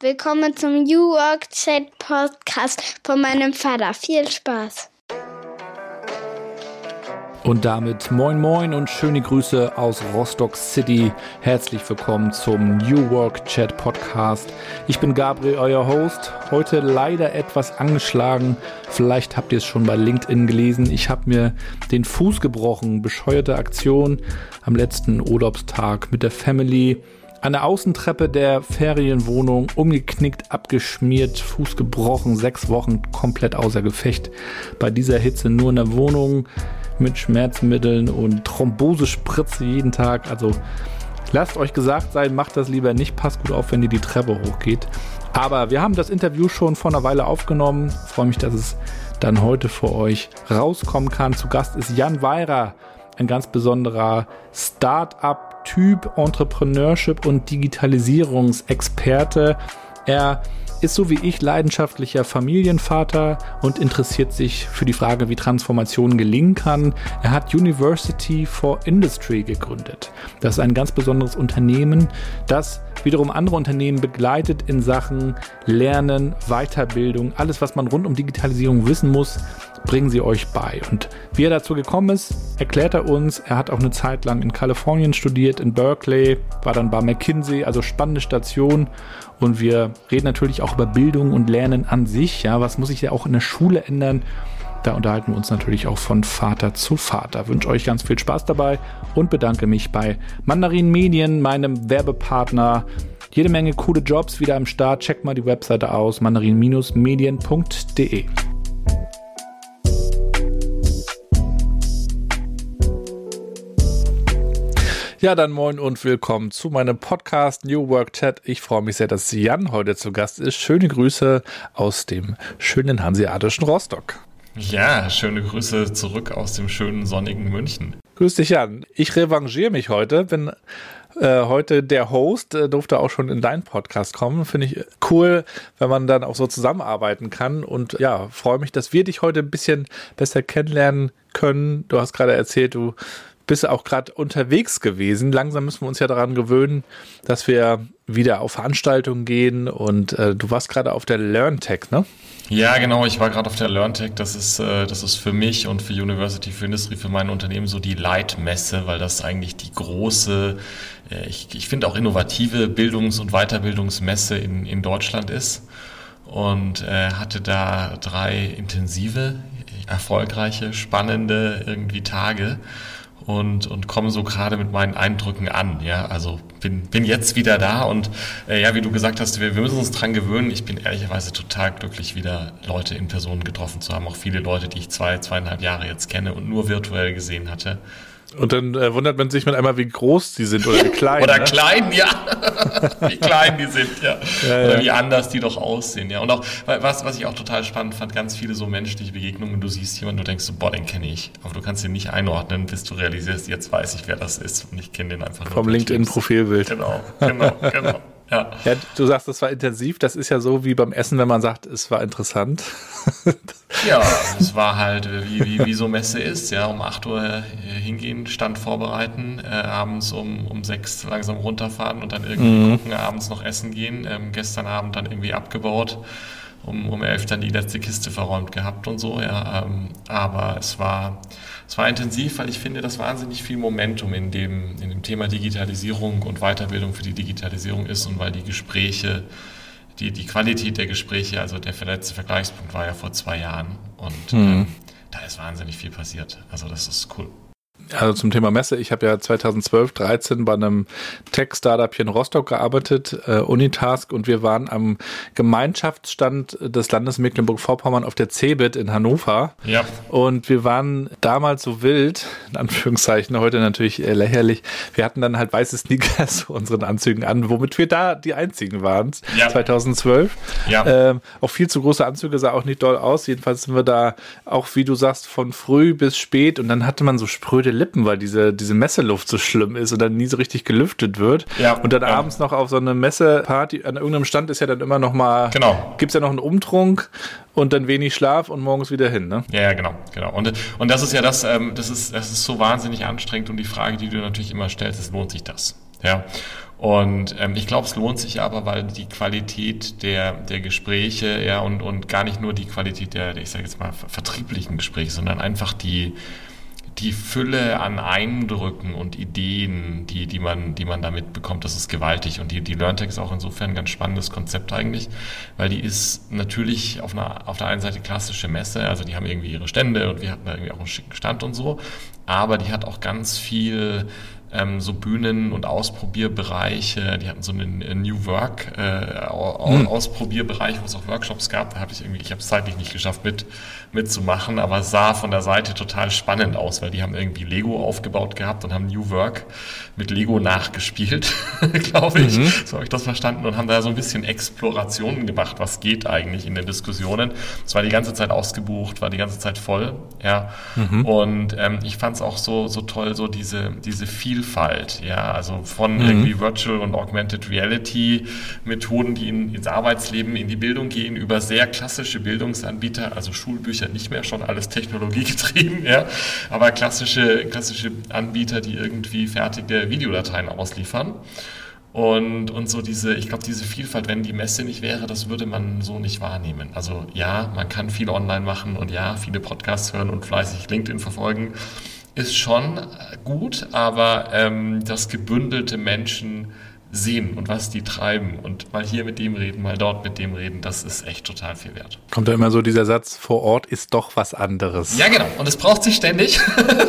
Willkommen zum New Work Chat Podcast von meinem Vater. Viel Spaß. Und damit moin moin und schöne Grüße aus Rostock City. Herzlich willkommen zum New Work Chat Podcast. Ich bin Gabriel, euer Host. Heute leider etwas angeschlagen. Vielleicht habt ihr es schon bei LinkedIn gelesen. Ich habe mir den Fuß gebrochen. Bescheuerte Aktion am letzten Urlaubstag mit der Family. An der Außentreppe der Ferienwohnung umgeknickt, abgeschmiert, Fuß gebrochen, sechs Wochen komplett außer Gefecht. Bei dieser Hitze nur in der Wohnung mit Schmerzmitteln und Thrombosespritze jeden Tag. Also lasst euch gesagt sein, macht das lieber nicht. Passt gut auf, wenn ihr die Treppe hochgeht. Aber wir haben das Interview schon vor einer Weile aufgenommen. Ich freue mich, dass es dann heute für euch rauskommen kann. Zu Gast ist Jan Weirer, ein ganz besonderer Start-up-Typ, Entrepreneurship und Digitalisierungsexperte. Er ist so wie ich leidenschaftlicher Familienvater und interessiert sich für die Frage, wie Transformation gelingen kann. Er hat University for Industry gegründet. Das ist ein ganz besonderes Unternehmen, das wiederum andere Unternehmen begleitet in Sachen Lernen, Weiterbildung, alles, was man rund um Digitalisierung wissen muss, bringen sie euch bei. Und wie er dazu gekommen ist, erklärt er uns. Er hat auch eine Zeit lang in Kalifornien studiert, in Berkeley, war dann bei McKinsey, also spannende Station. Und wir reden natürlich auch über Bildung und Lernen an sich. Ja, was muss sich ja auch in der Schule ändern? Da unterhalten wir uns natürlich auch von Vater zu Vater. Wünsche euch ganz viel Spaß dabei und bedanke mich bei Mandarin Medien, meinem Werbepartner. Jede Menge coole Jobs wieder am Start. Checkt mal die Webseite aus, mandarin-medien.de. Ja, dann moin und willkommen zu meinem Podcast New Work Chat. Ich freue mich sehr, dass Jan heute zu Gast ist. Schöne Grüße aus dem schönen hanseatischen Rostock. Ja, schöne Grüße zurück aus dem schönen sonnigen München. Grüß dich, Jan. Ich revanchiere mich heute, bin äh, heute der Host, äh, durfte auch schon in deinen Podcast kommen. Finde ich cool, wenn man dann auch so zusammenarbeiten kann. Und ja, freue mich, dass wir dich heute ein bisschen besser kennenlernen können. Du hast gerade erzählt, du bist auch gerade unterwegs gewesen. Langsam müssen wir uns ja daran gewöhnen, dass wir wieder auf Veranstaltungen gehen und äh, du warst gerade auf der LearnTech, ne? Ja, genau. Ich war gerade auf der LearnTech. Das ist, äh, das ist für mich und für University for Industry, für mein Unternehmen so die Leitmesse, weil das eigentlich die große, äh, ich, ich finde auch innovative Bildungs- und Weiterbildungsmesse in, in Deutschland ist. Und äh, hatte da drei intensive, erfolgreiche, spannende irgendwie Tage und, und komme so gerade mit meinen Eindrücken an. Ja, also bin, bin jetzt wieder da und äh, ja, wie du gesagt hast, wir, wir müssen uns dran gewöhnen. Ich bin ehrlicherweise total glücklich, wieder Leute in Person getroffen zu haben. Auch viele Leute, die ich zwei, zweieinhalb Jahre jetzt kenne und nur virtuell gesehen hatte. Und dann äh, wundert man sich mit einmal, wie groß die sind oder wie klein. oder ne? klein, ja. wie klein die sind, ja. ja oder ja. wie anders die doch aussehen, ja. Und auch, was, was ich auch total spannend fand, ganz viele so menschliche Begegnungen. Du siehst jemanden, du denkst so, boah, den kenne ich. Aber du kannst ihn nicht einordnen, bis du realisierst, jetzt weiß ich, wer das ist. Und ich kenne den einfach nur. Vom LinkedIn-Profilbild. Genau, genau, genau. Ja. ja. Du sagst, das war intensiv. Das ist ja so wie beim Essen, wenn man sagt, es war interessant. ja, es war halt, wie, wie, wie so Messe ist. Ja, um 8 Uhr hingehen, Stand vorbereiten, äh, abends um, um 6 langsam runterfahren und dann irgendwie mhm. gucken, abends noch essen gehen. Ähm, gestern Abend dann irgendwie abgebaut um, um elf dann die letzte Kiste verräumt gehabt und so, ja. Ähm, aber es war, es war intensiv, weil ich finde, dass wahnsinnig viel Momentum in dem, in dem Thema Digitalisierung und Weiterbildung für die Digitalisierung ist und weil die Gespräche, die, die Qualität der Gespräche, also der letzte Vergleichspunkt war ja vor zwei Jahren und mhm. ähm, da ist wahnsinnig viel passiert. Also das ist cool. Also zum Thema Messe, ich habe ja 2012, 13 bei einem Tech-Startup hier in Rostock gearbeitet, äh, Unitask, und wir waren am Gemeinschaftsstand des Landes Mecklenburg-Vorpommern auf der CeBIT in Hannover. Ja. Und wir waren damals so wild, in Anführungszeichen, heute natürlich äh, lächerlich. Wir hatten dann halt weiße Sneakers zu unseren Anzügen an, womit wir da die einzigen waren, ja. 2012. Ja. Ähm, auch viel zu große Anzüge, sah auch nicht doll aus. Jedenfalls sind wir da auch, wie du sagst, von früh bis spät und dann hatte man so spröde Lippen, weil diese, diese Messeluft so schlimm ist und dann nie so richtig gelüftet wird. Ja, und dann ja. abends noch auf so eine Messeparty, an irgendeinem Stand ist ja dann immer noch mal, genau. gibt's ja noch einen Umtrunk und dann wenig Schlaf und morgens wieder hin, ne? Ja, ja genau, genau. Und, und das ist ja das, ähm, das ist, das ist so wahnsinnig anstrengend und die Frage, die du natürlich immer stellst, ist, lohnt sich das? Ja. Und ähm, ich glaube, es lohnt sich aber, weil die Qualität der, der Gespräche, ja, und, und gar nicht nur die Qualität der, ich sage jetzt mal, vertrieblichen Gespräche, sondern einfach die, die Fülle an Eindrücken und Ideen, die, die, man, die man damit bekommt, das ist gewaltig. Und die, die LearnTech ist auch insofern ein ganz spannendes Konzept eigentlich, weil die ist natürlich auf, einer, auf der einen Seite klassische Messe, also die haben irgendwie ihre Stände und wir hatten da irgendwie auch einen schicken Stand und so, aber die hat auch ganz viel ähm, so Bühnen- und Ausprobierbereiche. Die hatten so einen New Work äh, hm. Ausprobierbereich, wo es auch Workshops gab. Da habe ich irgendwie, ich habe es zeitlich nicht geschafft mit mitzumachen, aber es sah von der Seite total spannend aus, weil die haben irgendwie Lego aufgebaut gehabt und haben New Work mit Lego nachgespielt, glaube ich. Mhm. So habe ich das verstanden und haben da so ein bisschen Explorationen gemacht, was geht eigentlich in den Diskussionen. Es war die ganze Zeit ausgebucht, war die ganze Zeit voll, ja. Mhm. Und ähm, ich fand es auch so so toll, so diese diese Vielfalt, ja, also von mhm. irgendwie Virtual und Augmented Reality Methoden, die in, ins Arbeitsleben, in die Bildung gehen, über sehr klassische Bildungsanbieter, also Schulbücher nicht mehr, schon alles technologiegetrieben, ja, aber klassische klassische Anbieter, die irgendwie fertige Videodateien ausliefern. Und, und so diese, ich glaube, diese Vielfalt, wenn die Messe nicht wäre, das würde man so nicht wahrnehmen. Also ja, man kann viel online machen und ja, viele Podcasts hören und fleißig LinkedIn verfolgen, ist schon gut, aber ähm, das gebündelte Menschen sehen und was die treiben und mal hier mit dem reden, mal dort mit dem reden, das ist echt total viel wert. Kommt da immer so dieser Satz, vor Ort ist doch was anderes. Ja, genau. Und es braucht sich ständig.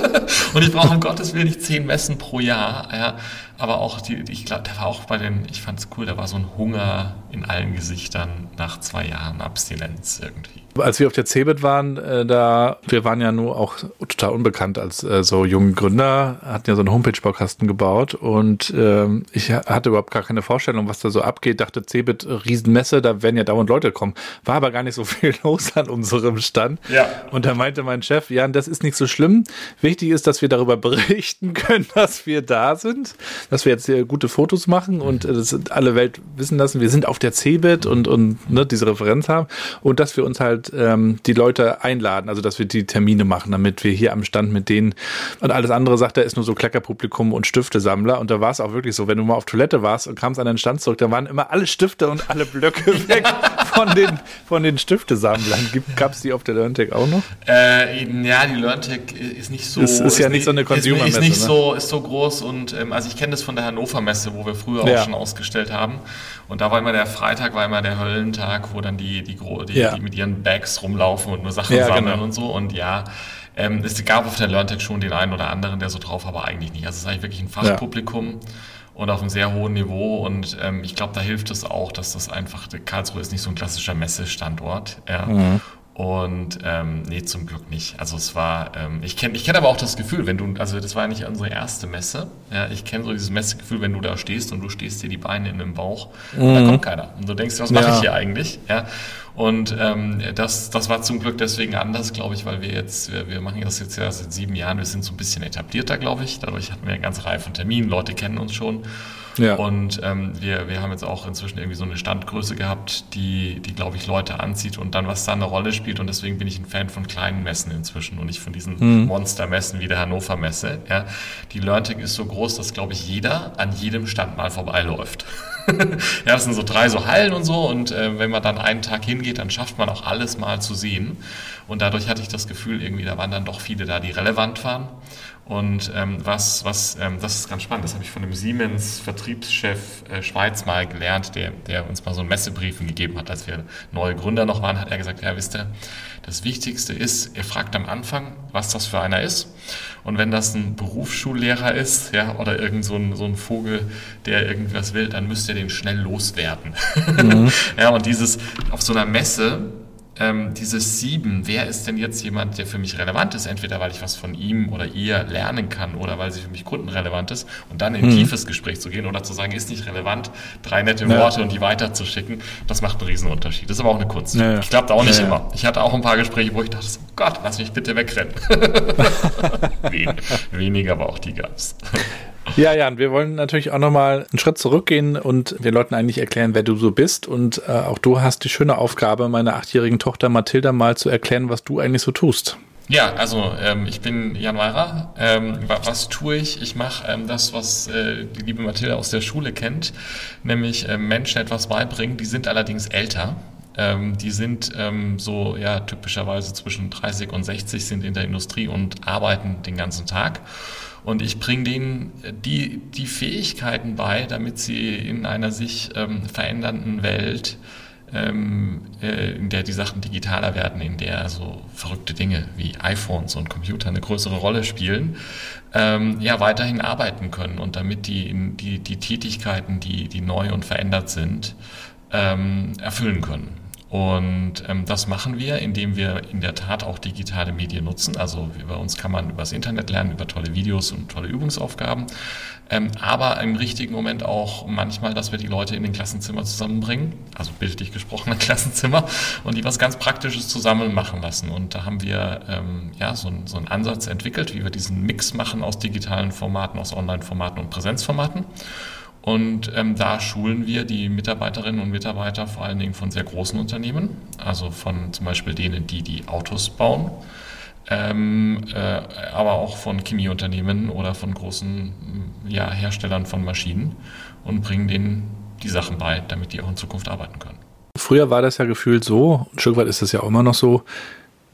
und ich brauche um Gottes Willen nicht zehn Messen pro Jahr. Ja aber auch die, ich glaube, da war auch bei den, ich fand es cool, da war so ein Hunger in allen Gesichtern nach zwei Jahren Abstinenz irgendwie. Als wir auf der CeBIT waren, äh, da, wir waren ja nur auch total unbekannt als äh, so junge Gründer, hatten ja so einen Homepage-Baukasten gebaut und ähm, ich hatte überhaupt gar keine Vorstellung, was da so abgeht. Dachte CeBIT, Riesenmesse, da werden ja dauernd Leute kommen. War aber gar nicht so viel los an unserem Stand. Ja. Und da meinte mein Chef, ja, das ist nicht so schlimm. Wichtig ist, dass wir darüber berichten können, dass wir da sind dass wir jetzt hier gute Fotos machen und äh, das alle Welt wissen lassen, wir sind auf der CeBIT und, und ne, diese Referenz haben und dass wir uns halt ähm, die Leute einladen, also dass wir die Termine machen, damit wir hier am Stand mit denen und alles andere sagt er, ist nur so Kleckerpublikum und Stiftesammler und da war es auch wirklich so, wenn du mal auf Toilette warst und kamst an den Stand zurück, da waren immer alle Stifte und alle Blöcke weg von den, von den Stiftesammlern. Gab es die auf der LearnTech auch noch? Äh, ja, die LearnTech ist nicht so. Es ist, ist ja nicht so eine Consumer-Messe. Ist, ist, nicht ne? so, ist so groß und ähm, also ich kenne das von der Hannover Messe, wo wir früher ja. auch schon ausgestellt haben. Und da war immer der Freitag, war immer der Höllentag, wo dann die, die, die, ja. die mit ihren Bags rumlaufen und nur Sachen ja, sammeln genau. und so. Und ja, ähm, es gab auf der LearnTech schon den einen oder anderen, der so drauf, aber eigentlich nicht. Also es ist eigentlich wirklich ein Fachpublikum. Und auf einem sehr hohen Niveau. Und ähm, ich glaube, da hilft es auch, dass das einfach, Karlsruhe ist nicht so ein klassischer Messestandort. Ja. Mhm. Und ähm, nee, zum Glück nicht. Also es war, ähm, ich kenne ich kenn aber auch das Gefühl, wenn du, also das war ja nicht unsere erste Messe. Ja, ich kenne so dieses Messegefühl, wenn du da stehst und du stehst dir die Beine in den Bauch mhm. da kommt keiner. Und du denkst, was mache ja. ich hier eigentlich? Ja. Und ähm, das, das war zum Glück deswegen anders, glaube ich, weil wir jetzt, wir, wir machen das jetzt ja seit sieben Jahren, wir sind so ein bisschen etablierter, glaube ich. Dadurch hatten wir eine ganze Reihe von Terminen, Leute kennen uns schon. Ja. Und ähm, wir, wir haben jetzt auch inzwischen irgendwie so eine Standgröße gehabt, die, die glaube ich, Leute anzieht und dann, was da eine Rolle spielt. Und deswegen bin ich ein Fan von kleinen Messen inzwischen und nicht von diesen mhm. Monstermessen wie der Hannover Messe. Ja. Die LearnTech ist so groß, dass, glaube ich, jeder an jedem Stand mal vorbeiläuft. ja, das sind so drei so Hallen und so. Und äh, wenn man dann einen Tag hingeht, dann schafft man auch alles mal zu sehen. Und dadurch hatte ich das Gefühl, irgendwie, da waren dann doch viele da, die relevant waren. Und ähm, was, was, ähm, das ist ganz spannend, das habe ich von dem Siemens-Vertriebschef äh, Schweiz mal gelernt, der, der uns mal so einen Messebriefen gegeben hat, als wir neue Gründer noch waren, hat er gesagt, ja, wisst ihr, das Wichtigste ist, ihr fragt am Anfang, was das für einer ist. Und wenn das ein Berufsschullehrer ist, ja, oder irgend so ein, so ein Vogel, der irgendwas will, dann müsst ihr den schnell loswerden. Mhm. ja, und dieses, auf so einer Messe, ähm, dieses Sieben, wer ist denn jetzt jemand, der für mich relevant ist, entweder weil ich was von ihm oder ihr lernen kann oder weil sie für mich kundenrelevant ist und dann in mhm. tiefes Gespräch zu gehen oder zu sagen, ist nicht relevant, drei nette ja. Worte und die weiterzuschicken, das macht einen riesen Unterschied. Das ist aber auch eine Kunst. Ja, ja. Ich glaube da auch nicht immer. Ich hatte auch ein paar Gespräche, wo ich dachte, oh Gott, lass mich bitte wegrennen. Wen, weniger, aber auch die gab's. Ja, Jan, wir wollen natürlich auch nochmal einen Schritt zurückgehen und den Leuten eigentlich erklären, wer du so bist. Und äh, auch du hast die schöne Aufgabe, meiner achtjährigen Tochter Mathilda mal zu erklären, was du eigentlich so tust. Ja, also ähm, ich bin Jan Weirer. Ähm, was tue ich? Ich mache ähm, das, was äh, die liebe Mathilde aus der Schule kennt, nämlich äh, Menschen etwas beibringen. Die sind allerdings älter. Ähm, die sind ähm, so ja typischerweise zwischen 30 und 60 sind in der Industrie und arbeiten den ganzen Tag. Und ich bringe denen die, die Fähigkeiten bei, damit sie in einer sich ähm, verändernden Welt ähm, äh, in der die Sachen digitaler werden, in der so verrückte Dinge wie iPhones und Computer eine größere Rolle spielen, ähm, ja weiterhin arbeiten können und damit die, die, die Tätigkeiten, die, die neu und verändert sind, ähm, erfüllen können. Und ähm, das machen wir, indem wir in der Tat auch digitale Medien nutzen. Also bei uns kann man übers Internet lernen, über tolle Videos und tolle Übungsaufgaben. Ähm, aber im richtigen Moment auch manchmal, dass wir die Leute in den Klassenzimmer zusammenbringen, also bildlich gesprochen ein Klassenzimmer, und die was ganz Praktisches zusammen machen lassen. Und da haben wir ähm, ja so, so einen Ansatz entwickelt, wie wir diesen Mix machen aus digitalen Formaten, aus Online-Formaten und Präsenzformaten. Und ähm, da schulen wir die Mitarbeiterinnen und Mitarbeiter vor allen Dingen von sehr großen Unternehmen, also von zum Beispiel denen, die die Autos bauen, ähm, äh, aber auch von Chemieunternehmen oder von großen ja, Herstellern von Maschinen und bringen denen die Sachen bei, damit die auch in Zukunft arbeiten können. Früher war das ja gefühlt so, ein Stück weit ist es ja auch immer noch so,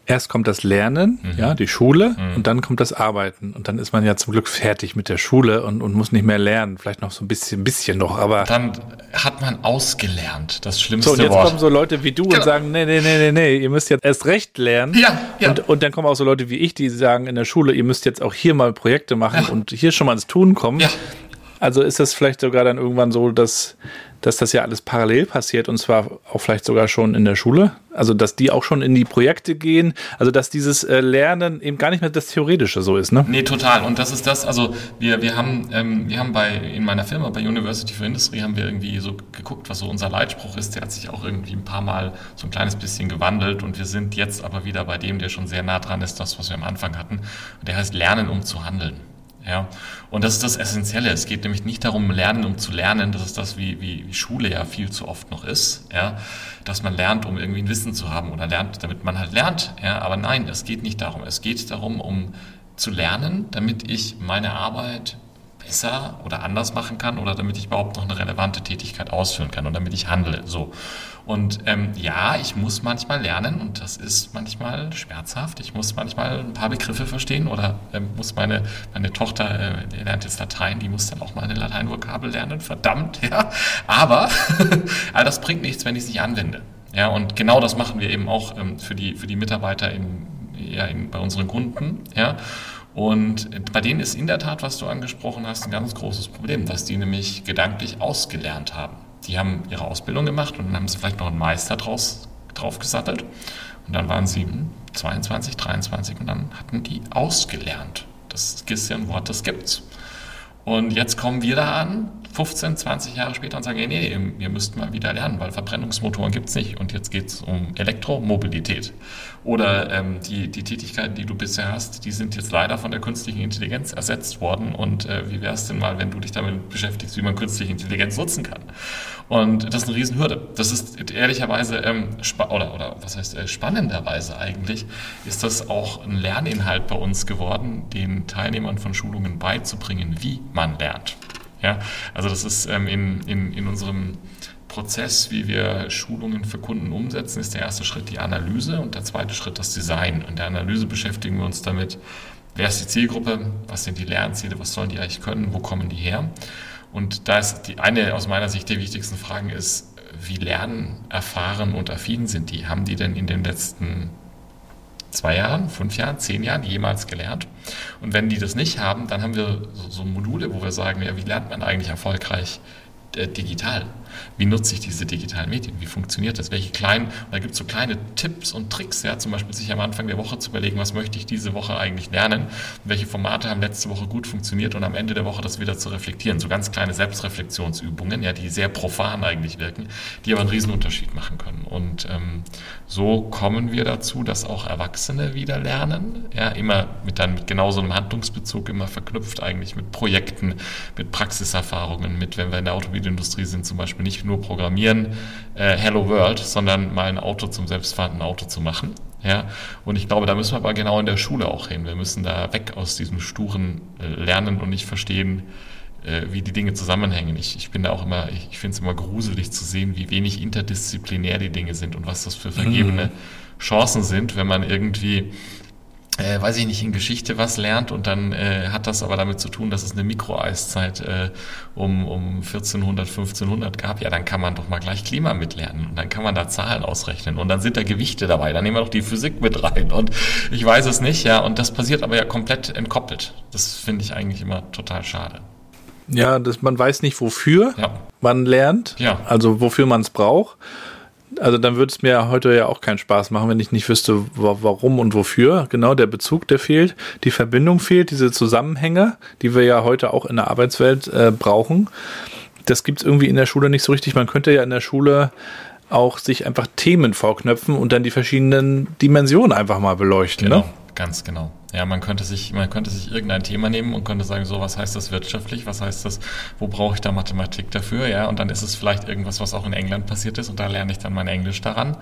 erst kommt das Lernen, mhm. ja, die Schule, mhm. und dann kommt das Arbeiten. Und dann ist man ja zum Glück fertig mit der Schule und, und muss nicht mehr lernen. Vielleicht noch so ein bisschen, bisschen noch, aber. Dann hat man ausgelernt, das schlimmste Wort. So, und jetzt Wort. kommen so Leute wie du genau. und sagen, nee, nee, nee, nee, nee, ihr müsst jetzt erst recht lernen. Ja, ja. Und, und dann kommen auch so Leute wie ich, die sagen in der Schule, ihr müsst jetzt auch hier mal Projekte machen ja. und hier schon mal ins Tun kommen. Ja. Also ist das vielleicht sogar dann irgendwann so, dass dass das ja alles parallel passiert und zwar auch vielleicht sogar schon in der Schule. Also, dass die auch schon in die Projekte gehen. Also, dass dieses äh, Lernen eben gar nicht mehr das Theoretische so ist, ne? Nee, total. Und das ist das, also wir, wir haben, ähm, wir haben bei, in meiner Firma, bei University for Industry, haben wir irgendwie so geguckt, was so unser Leitspruch ist. Der hat sich auch irgendwie ein paar Mal so ein kleines bisschen gewandelt und wir sind jetzt aber wieder bei dem, der schon sehr nah dran ist, das, was wir am Anfang hatten. Und der heißt Lernen, um zu handeln. Ja, und das ist das Essentielle. Es geht nämlich nicht darum, lernen, um zu lernen. Das ist das, wie, wie, wie Schule ja viel zu oft noch ist. Ja, dass man lernt, um irgendwie ein Wissen zu haben oder lernt, damit man halt lernt. Ja, aber nein, es geht nicht darum. Es geht darum, um zu lernen, damit ich meine Arbeit besser oder anders machen kann oder damit ich überhaupt noch eine relevante Tätigkeit ausführen kann und damit ich handle. So. Und ähm, ja, ich muss manchmal lernen und das ist manchmal schmerzhaft. Ich muss manchmal ein paar Begriffe verstehen oder ähm, muss meine, meine Tochter, äh, lernt jetzt Latein, die muss dann auch mal eine Lateinvokabel lernen, verdammt, ja. Aber all das bringt nichts, wenn ich es nicht anwende. Ja, und genau das machen wir eben auch ähm, für, die, für die Mitarbeiter in, ja, in, bei unseren Kunden. Ja. Und bei denen ist in der Tat, was du angesprochen hast, ein ganz großes Problem, dass die nämlich gedanklich ausgelernt haben. Die haben ihre Ausbildung gemacht und dann haben sie vielleicht noch einen Meister draus, draufgesattelt. Und dann waren sie 22, 23 und dann hatten die ausgelernt. Das ist ein Wort, das gibt's. Und jetzt kommen wir da an, 15, 20 Jahre später und sagen, nee, ihr müsst mal wieder lernen, weil Verbrennungsmotoren gibt es nicht und jetzt geht es um Elektromobilität. Oder ähm, die, die Tätigkeiten, die du bisher hast, die sind jetzt leider von der künstlichen Intelligenz ersetzt worden und äh, wie wäre es denn mal, wenn du dich damit beschäftigst, wie man künstliche Intelligenz nutzen kann? Und das ist eine Riesenhürde. Das ist ehrlicherweise, ähm, oder, oder was heißt äh, spannenderweise eigentlich, ist das auch ein Lerninhalt bei uns geworden, den Teilnehmern von Schulungen beizubringen, wie man lernt. Ja, also das ist ähm, in, in, in unserem Prozess, wie wir Schulungen für Kunden umsetzen, ist der erste Schritt die Analyse und der zweite Schritt das Design. In der Analyse beschäftigen wir uns damit, wer ist die Zielgruppe, was sind die Lernziele, was sollen die eigentlich können, wo kommen die her. Und da ist die eine aus meiner Sicht der wichtigsten Fragen ist, wie lernen, erfahren und affin sind die? Haben die denn in den letzten zwei Jahren, fünf Jahren, zehn Jahren jemals gelernt. Und wenn die das nicht haben, dann haben wir so, so Module, wo wir sagen, ja, wie lernt man eigentlich erfolgreich äh, digital? Wie nutze ich diese digitalen Medien? Wie funktioniert das? Welche kleinen, da gibt es so kleine Tipps und Tricks, ja, zum Beispiel sich am Anfang der Woche zu überlegen, was möchte ich diese Woche eigentlich lernen? Welche Formate haben letzte Woche gut funktioniert und am Ende der Woche das wieder zu reflektieren. So ganz kleine Selbstreflexionsübungen, ja, die sehr profan eigentlich wirken, die aber einen Riesenunterschied machen können. Und ähm, so kommen wir dazu, dass auch Erwachsene wieder lernen, ja, immer mit dann mit genau so einem Handlungsbezug immer verknüpft eigentlich mit Projekten, mit Praxiserfahrungen, mit, wenn wir in der Automobilindustrie sind, zum Beispiel Beispiel nicht nur programmieren, äh, Hello World, sondern mal ein Auto zum selbstfahrenden Auto zu machen. Ja, und ich glaube, da müssen wir aber genau in der Schule auch hin. Wir müssen da weg aus diesem sturen äh, Lernen und nicht verstehen, äh, wie die Dinge zusammenhängen. Ich, ich bin da auch immer, ich, ich finde es immer gruselig zu sehen, wie wenig interdisziplinär die Dinge sind und was das für vergebene mhm. Chancen sind, wenn man irgendwie äh, weiß ich nicht, in Geschichte was lernt und dann äh, hat das aber damit zu tun, dass es eine Mikroeiszeit äh, um, um 1400, 1500 gab, ja, dann kann man doch mal gleich Klima mitlernen und dann kann man da Zahlen ausrechnen und dann sind da Gewichte dabei, dann nehmen wir doch die Physik mit rein und ich weiß es nicht, ja, und das passiert aber ja komplett entkoppelt. Das finde ich eigentlich immer total schade. Ja, das, man weiß nicht, wofür ja. man lernt, ja. also wofür man es braucht also dann würde es mir heute ja auch keinen Spaß machen, wenn ich nicht wüsste, warum und wofür. Genau, der Bezug, der fehlt, die Verbindung fehlt, diese Zusammenhänge, die wir ja heute auch in der Arbeitswelt äh, brauchen. Das gibt es irgendwie in der Schule nicht so richtig. Man könnte ja in der Schule auch sich einfach Themen vorknöpfen und dann die verschiedenen Dimensionen einfach mal beleuchten. Genau, ne? ganz genau. Ja, man könnte sich, man könnte sich irgendein Thema nehmen und könnte sagen, so, was heißt das wirtschaftlich? Was heißt das? Wo brauche ich da Mathematik dafür? Ja, und dann ist es vielleicht irgendwas, was auch in England passiert ist und da lerne ich dann mein Englisch daran.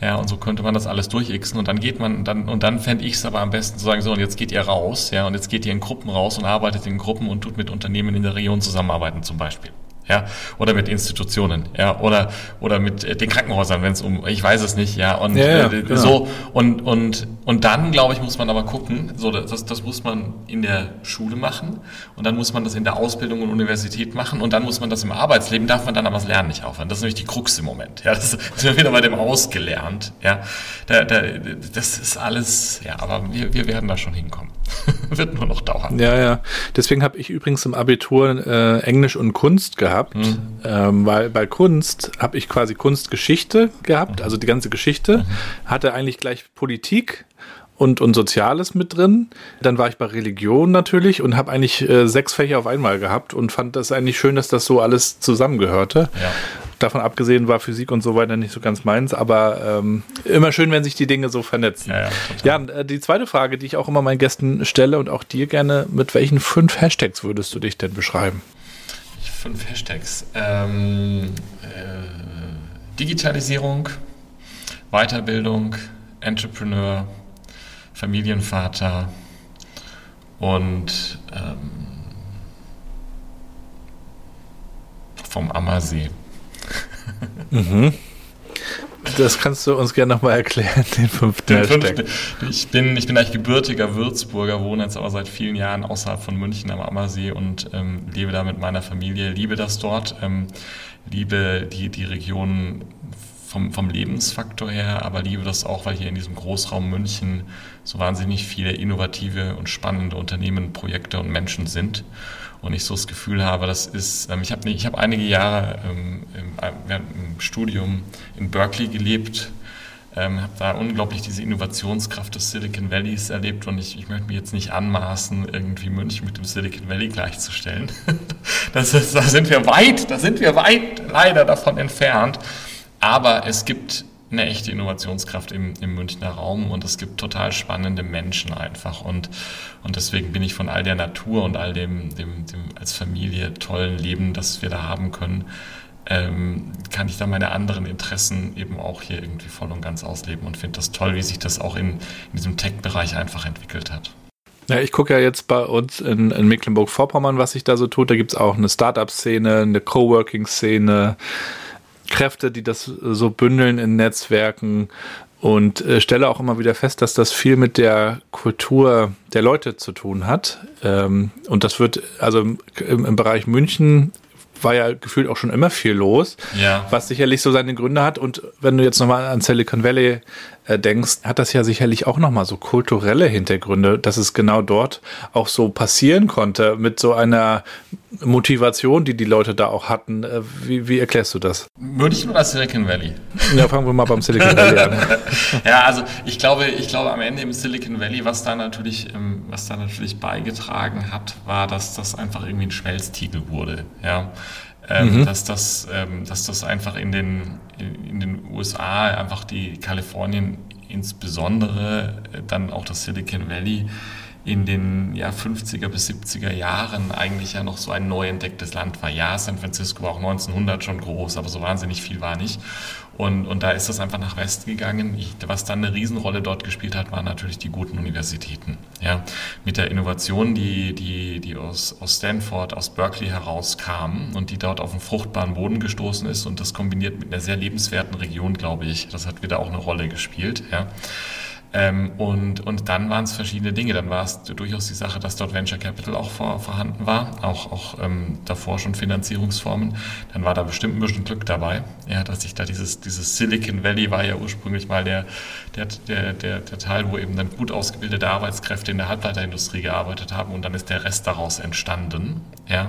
Ja, und so könnte man das alles durchixen und dann geht man, dann, und dann fände ich es aber am besten zu sagen, so, und jetzt geht ihr raus, ja, und jetzt geht ihr in Gruppen raus und arbeitet in Gruppen und tut mit Unternehmen in der Region zusammenarbeiten zum Beispiel ja, oder mit Institutionen, ja, oder oder mit äh, den Krankenhäusern, wenn es um, ich weiß es nicht, ja, und ja, ja, äh, genau. so und und und dann glaube ich muss man aber gucken, so das das muss man in der Schule machen und dann muss man das in der Ausbildung und Universität machen und dann muss man das im Arbeitsleben darf man dann aber das Lernen nicht aufhören. Das ist nämlich die Krux im Moment, ja, das sind wir wieder bei dem ausgelernt, ja, da, da, das ist alles, ja, aber wir, wir werden da schon hinkommen. Wird nur noch dauern. Ja, ja. Deswegen habe ich übrigens im Abitur äh, Englisch und Kunst gehabt, mhm. ähm, weil bei Kunst habe ich quasi Kunstgeschichte gehabt, mhm. also die ganze Geschichte, mhm. hatte eigentlich gleich Politik und, und Soziales mit drin. Dann war ich bei Religion natürlich und habe eigentlich äh, sechs Fächer auf einmal gehabt und fand das eigentlich schön, dass das so alles zusammengehörte. Ja. Davon abgesehen war Physik und so weiter nicht so ganz meins, aber ähm, immer schön, wenn sich die Dinge so vernetzen. Ja, ja, ja, äh, die zweite Frage, die ich auch immer meinen Gästen stelle und auch dir gerne, mit welchen fünf Hashtags würdest du dich denn beschreiben? Fünf Hashtags. Ähm, äh, Digitalisierung, Weiterbildung, Entrepreneur, Familienvater und ähm, vom Ammersee. Mhm. Das kannst du uns gerne nochmal erklären, den fünften den fünften. Ich bin, ich bin eigentlich gebürtiger Würzburger, wohne jetzt aber seit vielen Jahren außerhalb von München am Ammersee und ähm, lebe da mit meiner Familie, liebe das dort, ähm, liebe die, die Region vom, vom Lebensfaktor her, aber liebe das auch, weil hier in diesem Großraum München so wahnsinnig viele innovative und spannende Unternehmen, Projekte und Menschen sind und ich so das Gefühl habe, das ist, ähm, ich habe ich hab einige Jahre ähm, im, dem Studium in Berkeley gelebt, ähm, habe da unglaublich diese Innovationskraft des Silicon Valleys erlebt und ich, ich möchte mich jetzt nicht anmaßen, irgendwie München mit dem Silicon Valley gleichzustellen. das ist, da sind wir weit, da sind wir weit leider davon entfernt. Aber es gibt eine echte Innovationskraft im, im Münchner Raum und es gibt total spannende Menschen einfach und, und deswegen bin ich von all der Natur und all dem, dem, dem als Familie tollen Leben, das wir da haben können, ähm, kann ich da meine anderen Interessen eben auch hier irgendwie voll und ganz ausleben und finde das toll, wie sich das auch in, in diesem Tech-Bereich einfach entwickelt hat. Ja, ich gucke ja jetzt bei uns in, in Mecklenburg-Vorpommern, was sich da so tut. Da gibt es auch eine Startup-Szene, eine Coworking-Szene, Kräfte, die das so bündeln in Netzwerken und äh, stelle auch immer wieder fest, dass das viel mit der Kultur der Leute zu tun hat. Ähm, und das wird, also im, im Bereich München war ja gefühlt auch schon immer viel los, ja. was sicherlich so seine Gründe hat. Und wenn du jetzt nochmal an Silicon Valley äh, denkst, hat das ja sicherlich auch nochmal so kulturelle Hintergründe, dass es genau dort auch so passieren konnte mit so einer Motivation, die die Leute da auch hatten. Äh, wie, wie erklärst du das? München oder Silicon Valley? Ja, fangen wir mal beim Silicon Valley an. ja, also ich glaube, ich glaube am Ende im Silicon Valley, was da natürlich, ähm, was da natürlich beigetragen hat, war, dass das einfach irgendwie ein Schmelztiegel wurde. Ja. Ähm, mhm. dass, das, ähm, dass das einfach in den, in den USA, einfach die Kalifornien insbesondere, äh, dann auch das Silicon Valley, in den ja, 50er bis 70er Jahren eigentlich ja noch so ein neu entdecktes Land war. Ja, San Francisco war auch 1900 schon groß, aber so wahnsinnig viel war nicht. Und, und da ist das einfach nach Westen gegangen. Ich, was dann eine Riesenrolle dort gespielt hat, waren natürlich die guten Universitäten. Ja, mit der Innovation, die, die, die aus, aus Stanford, aus Berkeley herauskam und die dort auf einen fruchtbaren Boden gestoßen ist und das kombiniert mit einer sehr lebenswerten Region, glaube ich. Das hat wieder auch eine Rolle gespielt. Ja. Ähm, und, und dann waren es verschiedene Dinge. Dann war es durchaus die Sache, dass dort Venture Capital auch vor, vorhanden war, auch, auch ähm, davor schon Finanzierungsformen. Dann war da bestimmt ein bisschen Glück dabei, ja, dass sich da dieses, dieses Silicon Valley war ja ursprünglich mal der, der, der, der, der Teil, wo eben dann gut ausgebildete Arbeitskräfte in der Halbleiterindustrie gearbeitet haben und dann ist der Rest daraus entstanden. Ja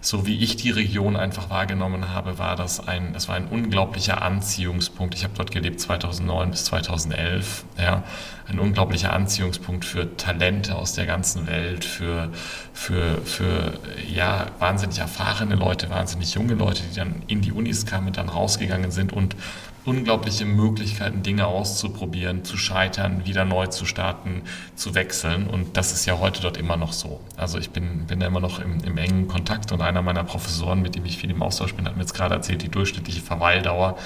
so wie ich die Region einfach wahrgenommen habe, war das ein, das war ein unglaublicher Anziehungspunkt. Ich habe dort gelebt 2009 bis 2011. Ja, ein unglaublicher Anziehungspunkt für Talente aus der ganzen Welt, für, für, für ja, wahnsinnig erfahrene Leute, wahnsinnig junge Leute, die dann in die Unis kamen, dann rausgegangen sind und unglaubliche Möglichkeiten, Dinge auszuprobieren, zu scheitern, wieder neu zu starten, zu wechseln. Und das ist ja heute dort immer noch so. Also ich bin, bin da immer noch im, im engen Kontakt und einer meiner Professoren, mit dem ich viel im Austausch bin, hat mir jetzt gerade erzählt, die durchschnittliche Verweildauer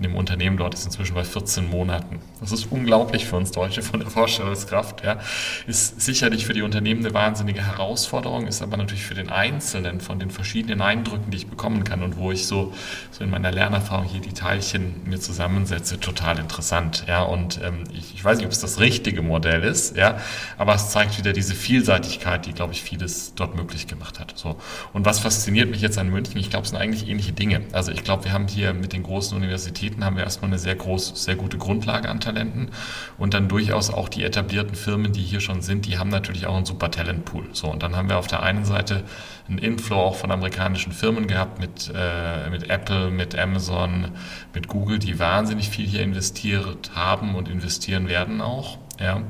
in dem Unternehmen dort ist inzwischen bei 14 Monaten. Das ist unglaublich für uns Deutsche von der Vorstellungskraft. Ja. Ist sicherlich für die Unternehmen eine wahnsinnige Herausforderung, ist aber natürlich für den Einzelnen von den verschiedenen Eindrücken, die ich bekommen kann und wo ich so, so in meiner Lernerfahrung hier die Teilchen mir zusammensetze, total interessant. Ja. Und ähm, ich, ich weiß nicht, ob es das richtige Modell ist, ja, aber es zeigt wieder diese Vielseitigkeit, die, glaube ich, vieles dort möglich gemacht hat. So. Und was fasziniert mich jetzt an München? Ich glaube, es sind eigentlich ähnliche Dinge. Also ich glaube, wir haben hier mit den großen Universitäten haben wir erstmal eine sehr groß, sehr gute Grundlage an Talenten und dann durchaus auch die etablierten Firmen, die hier schon sind, die haben natürlich auch einen super Talentpool. So und dann haben wir auf der einen Seite einen Inflow auch von amerikanischen Firmen gehabt mit äh, mit Apple, mit Amazon, mit Google, die wahnsinnig viel hier investiert haben und investieren werden auch. Ja.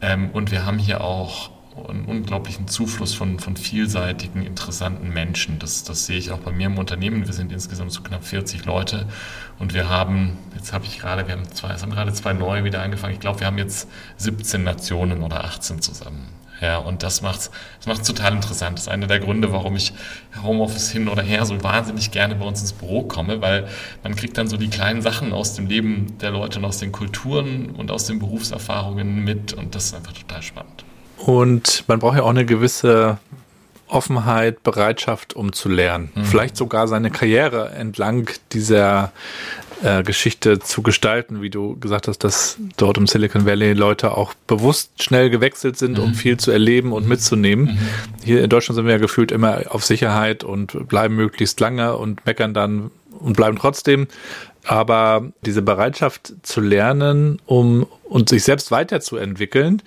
Ähm, und wir haben hier auch einen unglaublichen Zufluss von, von vielseitigen, interessanten Menschen. Das, das sehe ich auch bei mir im Unternehmen. Wir sind insgesamt so knapp 40 Leute und wir haben, jetzt habe ich gerade, wir haben zwei, es haben gerade zwei neue wieder angefangen. Ich glaube, wir haben jetzt 17 Nationen oder 18 zusammen. Ja, und das macht das macht's total interessant. Das ist einer der Gründe, warum ich Homeoffice hin oder her so wahnsinnig gerne bei uns ins Büro komme, weil man kriegt dann so die kleinen Sachen aus dem Leben der Leute und aus den Kulturen und aus den Berufserfahrungen mit und das ist einfach total spannend. Und man braucht ja auch eine gewisse Offenheit, Bereitschaft, um zu lernen. Mhm. Vielleicht sogar seine Karriere entlang dieser äh, Geschichte zu gestalten, wie du gesagt hast, dass dort im Silicon Valley Leute auch bewusst schnell gewechselt sind, mhm. um viel zu erleben und mhm. mitzunehmen. Mhm. Hier in Deutschland sind wir ja gefühlt immer auf Sicherheit und bleiben möglichst lange und meckern dann und bleiben trotzdem. Aber diese Bereitschaft zu lernen, um und sich selbst weiterzuentwickeln,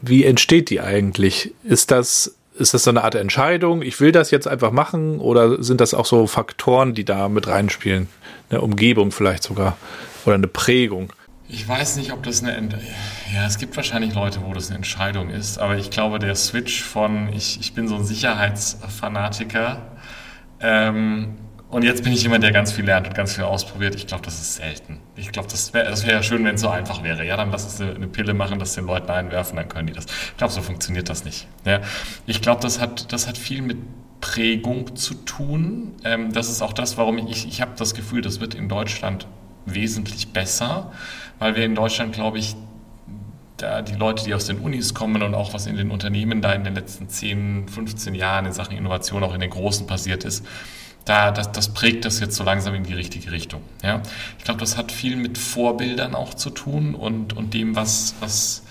wie entsteht die eigentlich? Ist das, ist das so eine Art Entscheidung? Ich will das jetzt einfach machen oder sind das auch so Faktoren, die da mit reinspielen? Eine Umgebung vielleicht sogar oder eine Prägung? Ich weiß nicht, ob das eine, Ent ja, es gibt wahrscheinlich Leute, wo das eine Entscheidung ist, aber ich glaube, der Switch von, ich, ich bin so ein Sicherheitsfanatiker, ähm, und jetzt bin ich jemand, der ganz viel lernt und ganz viel ausprobiert. Ich glaube, das ist selten. Ich glaube, das wäre das ja schön, wenn es so einfach wäre. Ja, dann lass uns eine, eine Pille machen, das den Leuten einwerfen, dann können die das. Ich glaube, so funktioniert das nicht. Ja, ich glaube, das hat, das hat viel mit Prägung zu tun. Ähm, das ist auch das, warum ich, ich, ich habe das Gefühl, das wird in Deutschland wesentlich besser, weil wir in Deutschland, glaube ich, da die Leute, die aus den Unis kommen und auch was in den Unternehmen da in den letzten 10, 15 Jahren in Sachen Innovation auch in den Großen passiert ist, da, das, das prägt das jetzt so langsam in die richtige Richtung. Ja? Ich glaube, das hat viel mit Vorbildern auch zu tun und, und dem, was, was,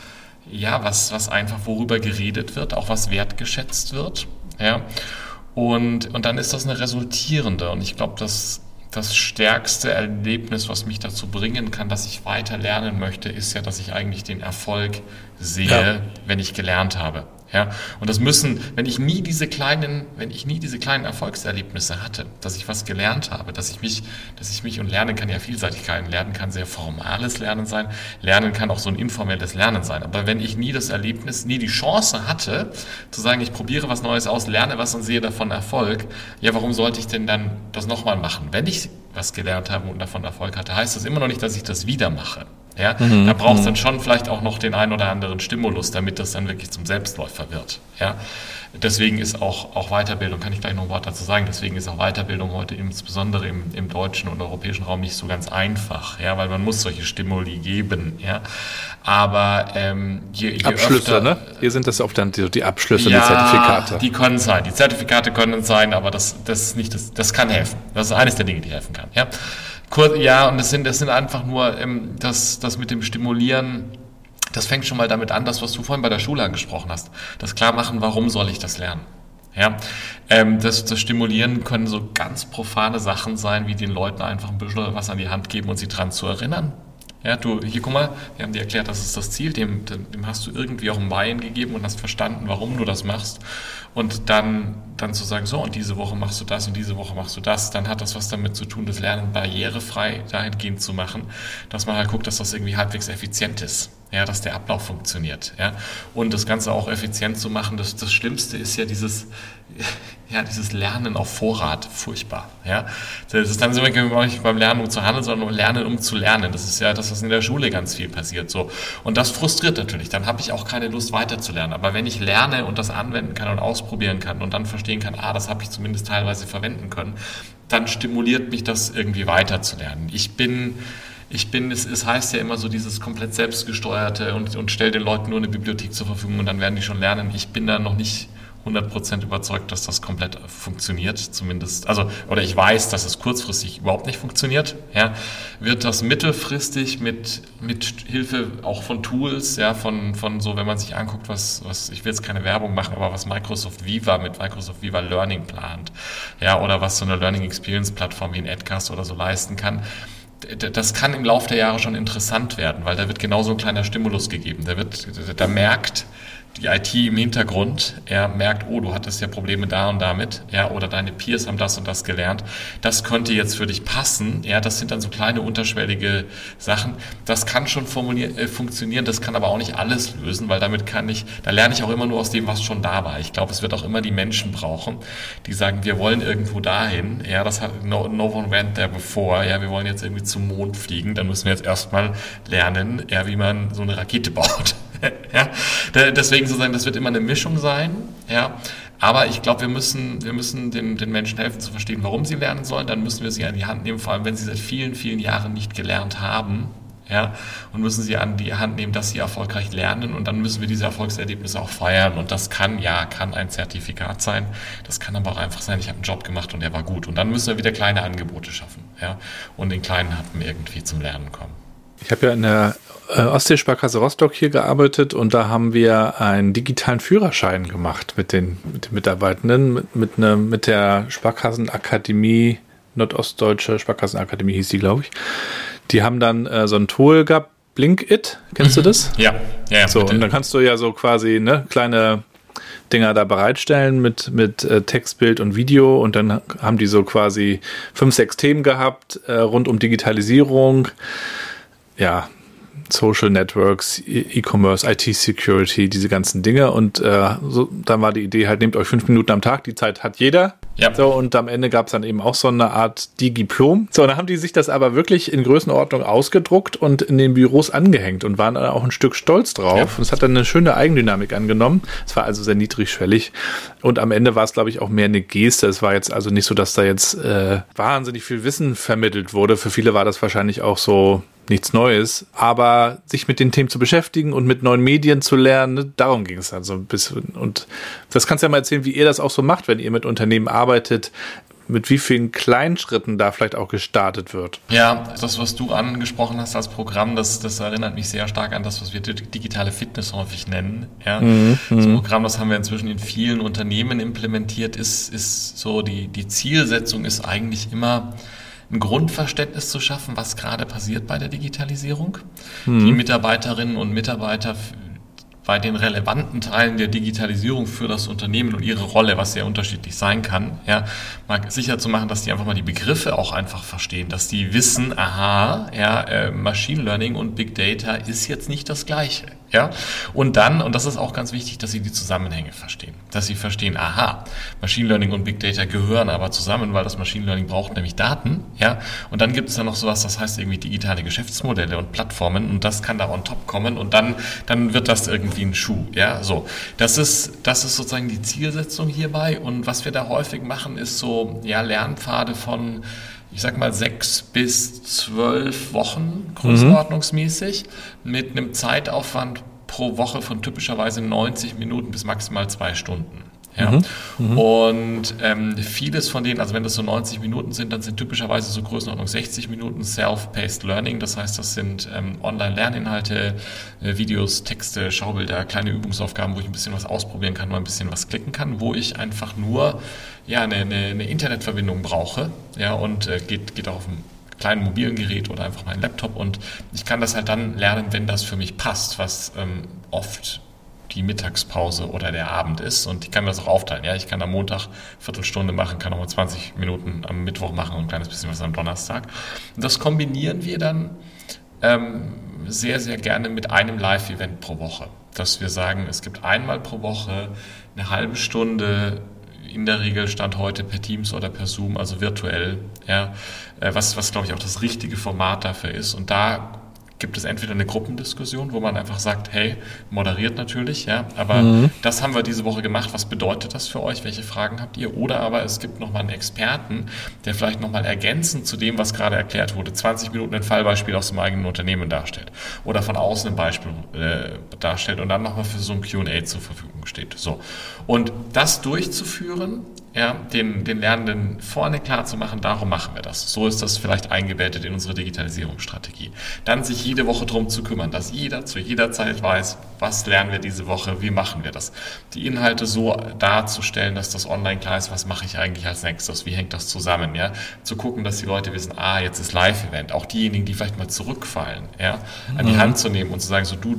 ja, was, was einfach worüber geredet wird, auch was wertgeschätzt wird. Ja? Und, und dann ist das eine resultierende. Und ich glaube, das, das stärkste Erlebnis, was mich dazu bringen kann, dass ich weiter lernen möchte, ist ja, dass ich eigentlich den Erfolg sehe, ja. wenn ich gelernt habe. Ja, und das müssen, wenn ich nie diese kleinen, wenn ich nie diese kleinen Erfolgserlebnisse hatte, dass ich was gelernt habe, dass ich mich, dass ich mich und Lernen kann ja Vielseitigkeiten. Lernen kann sehr formales Lernen sein. Lernen kann auch so ein informelles Lernen sein. Aber wenn ich nie das Erlebnis, nie die Chance hatte, zu sagen, ich probiere was Neues aus, lerne was und sehe davon Erfolg, ja, warum sollte ich denn dann das nochmal machen? Wenn ich was gelernt habe und davon Erfolg hatte, heißt das immer noch nicht, dass ich das wieder mache. Ja, mhm. da braucht es dann schon vielleicht auch noch den einen oder anderen Stimulus, damit das dann wirklich zum Selbstläufer wird. Ja, deswegen ist auch, auch Weiterbildung, kann ich gleich noch ein Wort dazu sagen, deswegen ist auch Weiterbildung heute insbesondere im, im deutschen und europäischen Raum nicht so ganz einfach, ja, weil man muss solche Stimuli geben, ja. Aber ähm, je, je Abschlüsse, öfter, ne? Hier sind das oft dann die, die Abschlüsse, ja, die Zertifikate. Die können sein, die Zertifikate können sein, aber das, das ist nicht das, das kann helfen. Das ist eines der Dinge, die helfen kann, ja. Kur ja, und das sind, das sind einfach nur ähm, das, das mit dem Stimulieren das fängt schon mal damit an, das, was du vorhin bei der Schule angesprochen hast. Das klar machen, warum soll ich das lernen? Ja, ähm, das, das Stimulieren können so ganz profane Sachen sein, wie den Leuten einfach ein bisschen was an die Hand geben und sie dran zu erinnern. Ja, du, hier guck mal, wir haben dir erklärt, das ist das Ziel, dem, dem hast du irgendwie auch ein Bein gegeben und hast verstanden, warum du das machst. Und dann, dann zu sagen, so, und diese Woche machst du das und diese Woche machst du das, dann hat das was damit zu tun, das Lernen barrierefrei dahingehend zu machen, dass man halt guckt, dass das irgendwie halbwegs effizient ist ja, dass der Ablauf funktioniert. Ja. Und das Ganze auch effizient zu machen, das, das Schlimmste ist ja dieses, ja, dieses Lernen auf Vorrat, furchtbar. Ja. Das ist dann sind nicht beim Lernen, um zu handeln, sondern um Lernen, um zu lernen. Das ist ja das, was in der Schule ganz viel passiert. So. Und das frustriert natürlich. Dann habe ich auch keine Lust weiterzulernen. Aber wenn ich lerne und das anwenden kann und ausprobieren kann und dann verstehen kann, ah, das habe ich zumindest teilweise verwenden können, dann stimuliert mich das irgendwie weiterzulernen. Ich bin ich bin, es, es heißt ja immer so dieses komplett selbstgesteuerte und, und stell den Leuten nur eine Bibliothek zur Verfügung und dann werden die schon lernen. Ich bin da noch nicht 100% überzeugt, dass das komplett funktioniert, zumindest, also, oder ich weiß, dass es kurzfristig überhaupt nicht funktioniert, ja, wird das mittelfristig mit, mit Hilfe auch von Tools, ja, von, von so, wenn man sich anguckt, was, was, ich will jetzt keine Werbung machen, aber was Microsoft Viva mit Microsoft Viva Learning plant, ja, oder was so eine Learning Experience Plattform wie ein Edcast oder so leisten kann, das kann im Laufe der Jahre schon interessant werden, weil da wird genauso ein kleiner Stimulus gegeben. Da wird, da merkt die IT im Hintergrund, er merkt, oh, du hattest ja Probleme da und damit, ja, oder deine Peers haben das und das gelernt. Das könnte jetzt für dich passen, ja, das sind dann so kleine unterschwellige Sachen. Das kann schon äh, funktionieren, das kann aber auch nicht alles lösen, weil damit kann ich, da lerne ich auch immer nur aus dem, was schon da war. Ich glaube, es wird auch immer die Menschen brauchen, die sagen, wir wollen irgendwo dahin, ja, das hat, no, no one went there before, ja, wir wollen jetzt irgendwie zum Mond fliegen, dann müssen wir jetzt erstmal lernen, ja, wie man so eine Rakete baut. ja, deswegen sozusagen, das wird immer eine Mischung sein, ja. Aber ich glaube, wir müssen, wir müssen den, den Menschen helfen zu verstehen, warum sie lernen sollen. Dann müssen wir sie an die Hand nehmen, vor allem wenn sie seit vielen, vielen Jahren nicht gelernt haben. Ja, und müssen sie an die Hand nehmen, dass sie erfolgreich lernen und dann müssen wir diese Erfolgserlebnisse auch feiern und das kann, ja, kann ein Zertifikat sein, das kann aber auch einfach sein, ich habe einen Job gemacht und der war gut und dann müssen wir wieder kleine Angebote schaffen, ja, und den kleinen Happen irgendwie zum Lernen kommen. Ich habe ja in der äh, Ostseesparkasse Rostock hier gearbeitet und da haben wir einen digitalen Führerschein gemacht mit den, mit den Mitarbeitenden, mit, mit, ne, mit der Sparkassenakademie, Nordostdeutsche Sparkassenakademie hieß die, glaube ich. Die haben dann äh, so ein Tool gehabt, Blink It, kennst mhm. du das? Ja, ja, ja. So, und dann kannst du ja so quasi ne, kleine Dinger da bereitstellen mit, mit äh, Text, Bild und Video und dann haben die so quasi fünf, sechs Themen gehabt äh, rund um Digitalisierung. Ja, Social Networks, e- E-Commerce, IT-Security, diese ganzen Dinge. Und äh, so, dann war die Idee halt, nehmt euch fünf Minuten am Tag, die Zeit hat jeder. Ja. So, und am Ende gab es dann eben auch so eine Art Digiplom. So, und dann haben die sich das aber wirklich in Größenordnung ausgedruckt und in den Büros angehängt und waren dann auch ein Stück stolz drauf. Ja. Und es hat dann eine schöne Eigendynamik angenommen. Es war also sehr niedrigschwellig. Und am Ende war es, glaube ich, auch mehr eine Geste. Es war jetzt also nicht so, dass da jetzt äh, wahnsinnig viel Wissen vermittelt wurde. Für viele war das wahrscheinlich auch so, nichts Neues, aber sich mit den Themen zu beschäftigen und mit neuen Medien zu lernen, ne, darum ging es dann so ein bisschen. Und das kannst du ja mal erzählen, wie ihr das auch so macht, wenn ihr mit Unternehmen arbeitet, mit wie vielen kleinen Schritten da vielleicht auch gestartet wird. Ja, das, was du angesprochen hast als Programm, das, das erinnert mich sehr stark an das, was wir digitale Fitness häufig nennen. Ja, mhm, das mhm. Programm, das haben wir inzwischen in vielen Unternehmen implementiert, ist, ist so, die, die Zielsetzung ist eigentlich immer, ein Grundverständnis zu schaffen, was gerade passiert bei der Digitalisierung. Mhm. Die Mitarbeiterinnen und Mitarbeiter bei den relevanten Teilen der Digitalisierung für das Unternehmen und ihre Rolle, was sehr unterschiedlich sein kann, ja, mal sicher zu machen, dass die einfach mal die Begriffe auch einfach verstehen, dass die wissen, aha, ja, äh, Machine Learning und Big Data ist jetzt nicht das Gleiche. Ja? Und dann, und das ist auch ganz wichtig, dass Sie die Zusammenhänge verstehen. Dass Sie verstehen, aha, Machine Learning und Big Data gehören aber zusammen, weil das Machine Learning braucht nämlich Daten. Ja? Und dann gibt es da noch sowas, das heißt irgendwie digitale Geschäftsmodelle und Plattformen und das kann da on top kommen und dann, dann wird das irgendwie ein Schuh. Ja? So, das ist, das ist sozusagen die Zielsetzung hierbei und was wir da häufig machen, ist so ja, Lernpfade von ich sag mal, sechs bis zwölf Wochen größenordnungsmäßig mhm. mit einem Zeitaufwand pro Woche von typischerweise 90 Minuten bis maximal zwei Stunden. Ja. Mhm. Mhm. Und ähm, vieles von denen, also wenn das so 90 Minuten sind, dann sind typischerweise so Größenordnung 60 Minuten Self-Paced Learning. Das heißt, das sind ähm, Online-Lerninhalte, äh, Videos, Texte, Schaubilder, kleine Übungsaufgaben, wo ich ein bisschen was ausprobieren kann, mal ein bisschen was klicken kann, wo ich einfach nur ja, eine, eine, eine Internetverbindung brauche ja, und äh, geht, geht auch auf dem kleinen mobilen Gerät oder einfach meinen Laptop und ich kann das halt dann lernen, wenn das für mich passt, was ähm, oft die Mittagspause oder der Abend ist. Und ich kann das auch aufteilen. Ja, ich kann am Montag Viertelstunde machen, kann auch mal 20 Minuten am Mittwoch machen und ein kleines bisschen was am Donnerstag. Und das kombinieren wir dann ähm, sehr, sehr gerne mit einem Live-Event pro Woche. Dass wir sagen, es gibt einmal pro Woche eine halbe Stunde in der Regel Stand heute per Teams oder per Zoom, also virtuell, ja, äh, was, was glaube ich auch das richtige Format dafür ist. Und da gibt es entweder eine Gruppendiskussion, wo man einfach sagt, hey, moderiert natürlich, ja, aber mhm. das haben wir diese Woche gemacht, was bedeutet das für euch, welche Fragen habt ihr? Oder aber es gibt nochmal einen Experten, der vielleicht nochmal ergänzend zu dem, was gerade erklärt wurde, 20 Minuten ein Fallbeispiel aus dem eigenen Unternehmen darstellt oder von außen ein Beispiel äh, darstellt und dann nochmal für so ein Q&A zur Verfügung steht. So. Und das durchzuführen, ja, den, den Lernenden vorne klar zu machen, darum machen wir das. So ist das vielleicht eingebettet in unsere Digitalisierungsstrategie. Dann sich jede Woche darum zu kümmern, dass jeder zu jeder Zeit weiß, was lernen wir diese Woche, wie machen wir das. Die Inhalte so darzustellen, dass das online klar ist, was mache ich eigentlich als nächstes, wie hängt das zusammen, ja. Zu gucken, dass die Leute wissen, ah, jetzt ist Live-Event. Auch diejenigen, die vielleicht mal zurückfallen, ja, an die mhm. Hand zu nehmen und zu sagen, so du,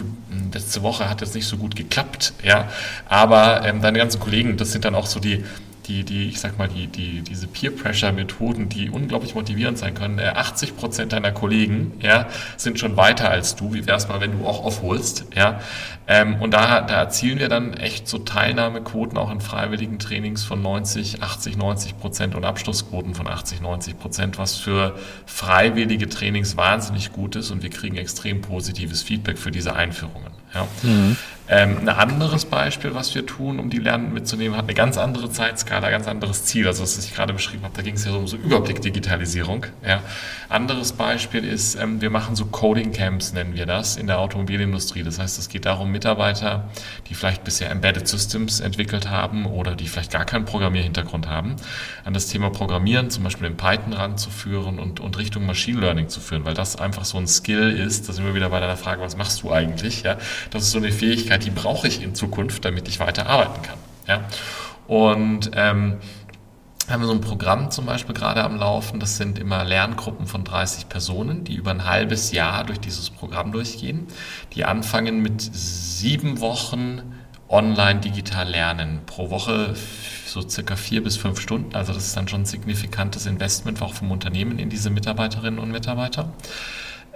letzte Woche hat jetzt nicht so gut geklappt, ja, aber ähm, deine ganzen Kollegen, das sind dann auch so die, die, die, ich sag mal, die, die, diese Peer-Pressure-Methoden, die unglaublich motivierend sein können. 80 äh, Prozent deiner Kollegen, ja, sind schon weiter als du. Wie wär's mal, wenn du auch aufholst, ja? Ähm, und da, da erzielen wir dann echt so Teilnahmequoten auch in freiwilligen Trainings von 90, 80, 90 Prozent und Abschlussquoten von 80, 90 Prozent, was für freiwillige Trainings wahnsinnig gut ist und wir kriegen extrem positives Feedback für diese Einführungen. Ja. Mhm. Ähm, ein anderes Beispiel, was wir tun, um die Lernenden mitzunehmen, hat eine ganz andere Zeitskala, ganz anderes Ziel. Also was ich gerade beschrieben habe, da ging es ja so um so Überblick-Digitalisierung. Ja. Anderes Beispiel ist, ähm, wir machen so Coding-Camps, nennen wir das, in der Automobilindustrie. Das heißt, es geht darum, Mitarbeiter, die vielleicht bisher Embedded Systems entwickelt haben oder die vielleicht gar keinen Programmierhintergrund haben, an das Thema Programmieren, zum Beispiel in Python ranzuführen und, und Richtung Machine Learning zu führen, weil das einfach so ein Skill ist. Da sind wir wieder bei deiner Frage, was machst du eigentlich? Ja. Das ist so eine Fähigkeit, die brauche ich in Zukunft, damit ich weiter arbeiten kann. Ja? Und ähm, haben wir so ein Programm zum Beispiel gerade am Laufen. Das sind immer Lerngruppen von 30 Personen, die über ein halbes Jahr durch dieses Programm durchgehen. Die anfangen mit sieben Wochen online digital lernen. Pro Woche so circa vier bis fünf Stunden. Also das ist dann schon ein signifikantes Investment auch vom Unternehmen in diese Mitarbeiterinnen und Mitarbeiter.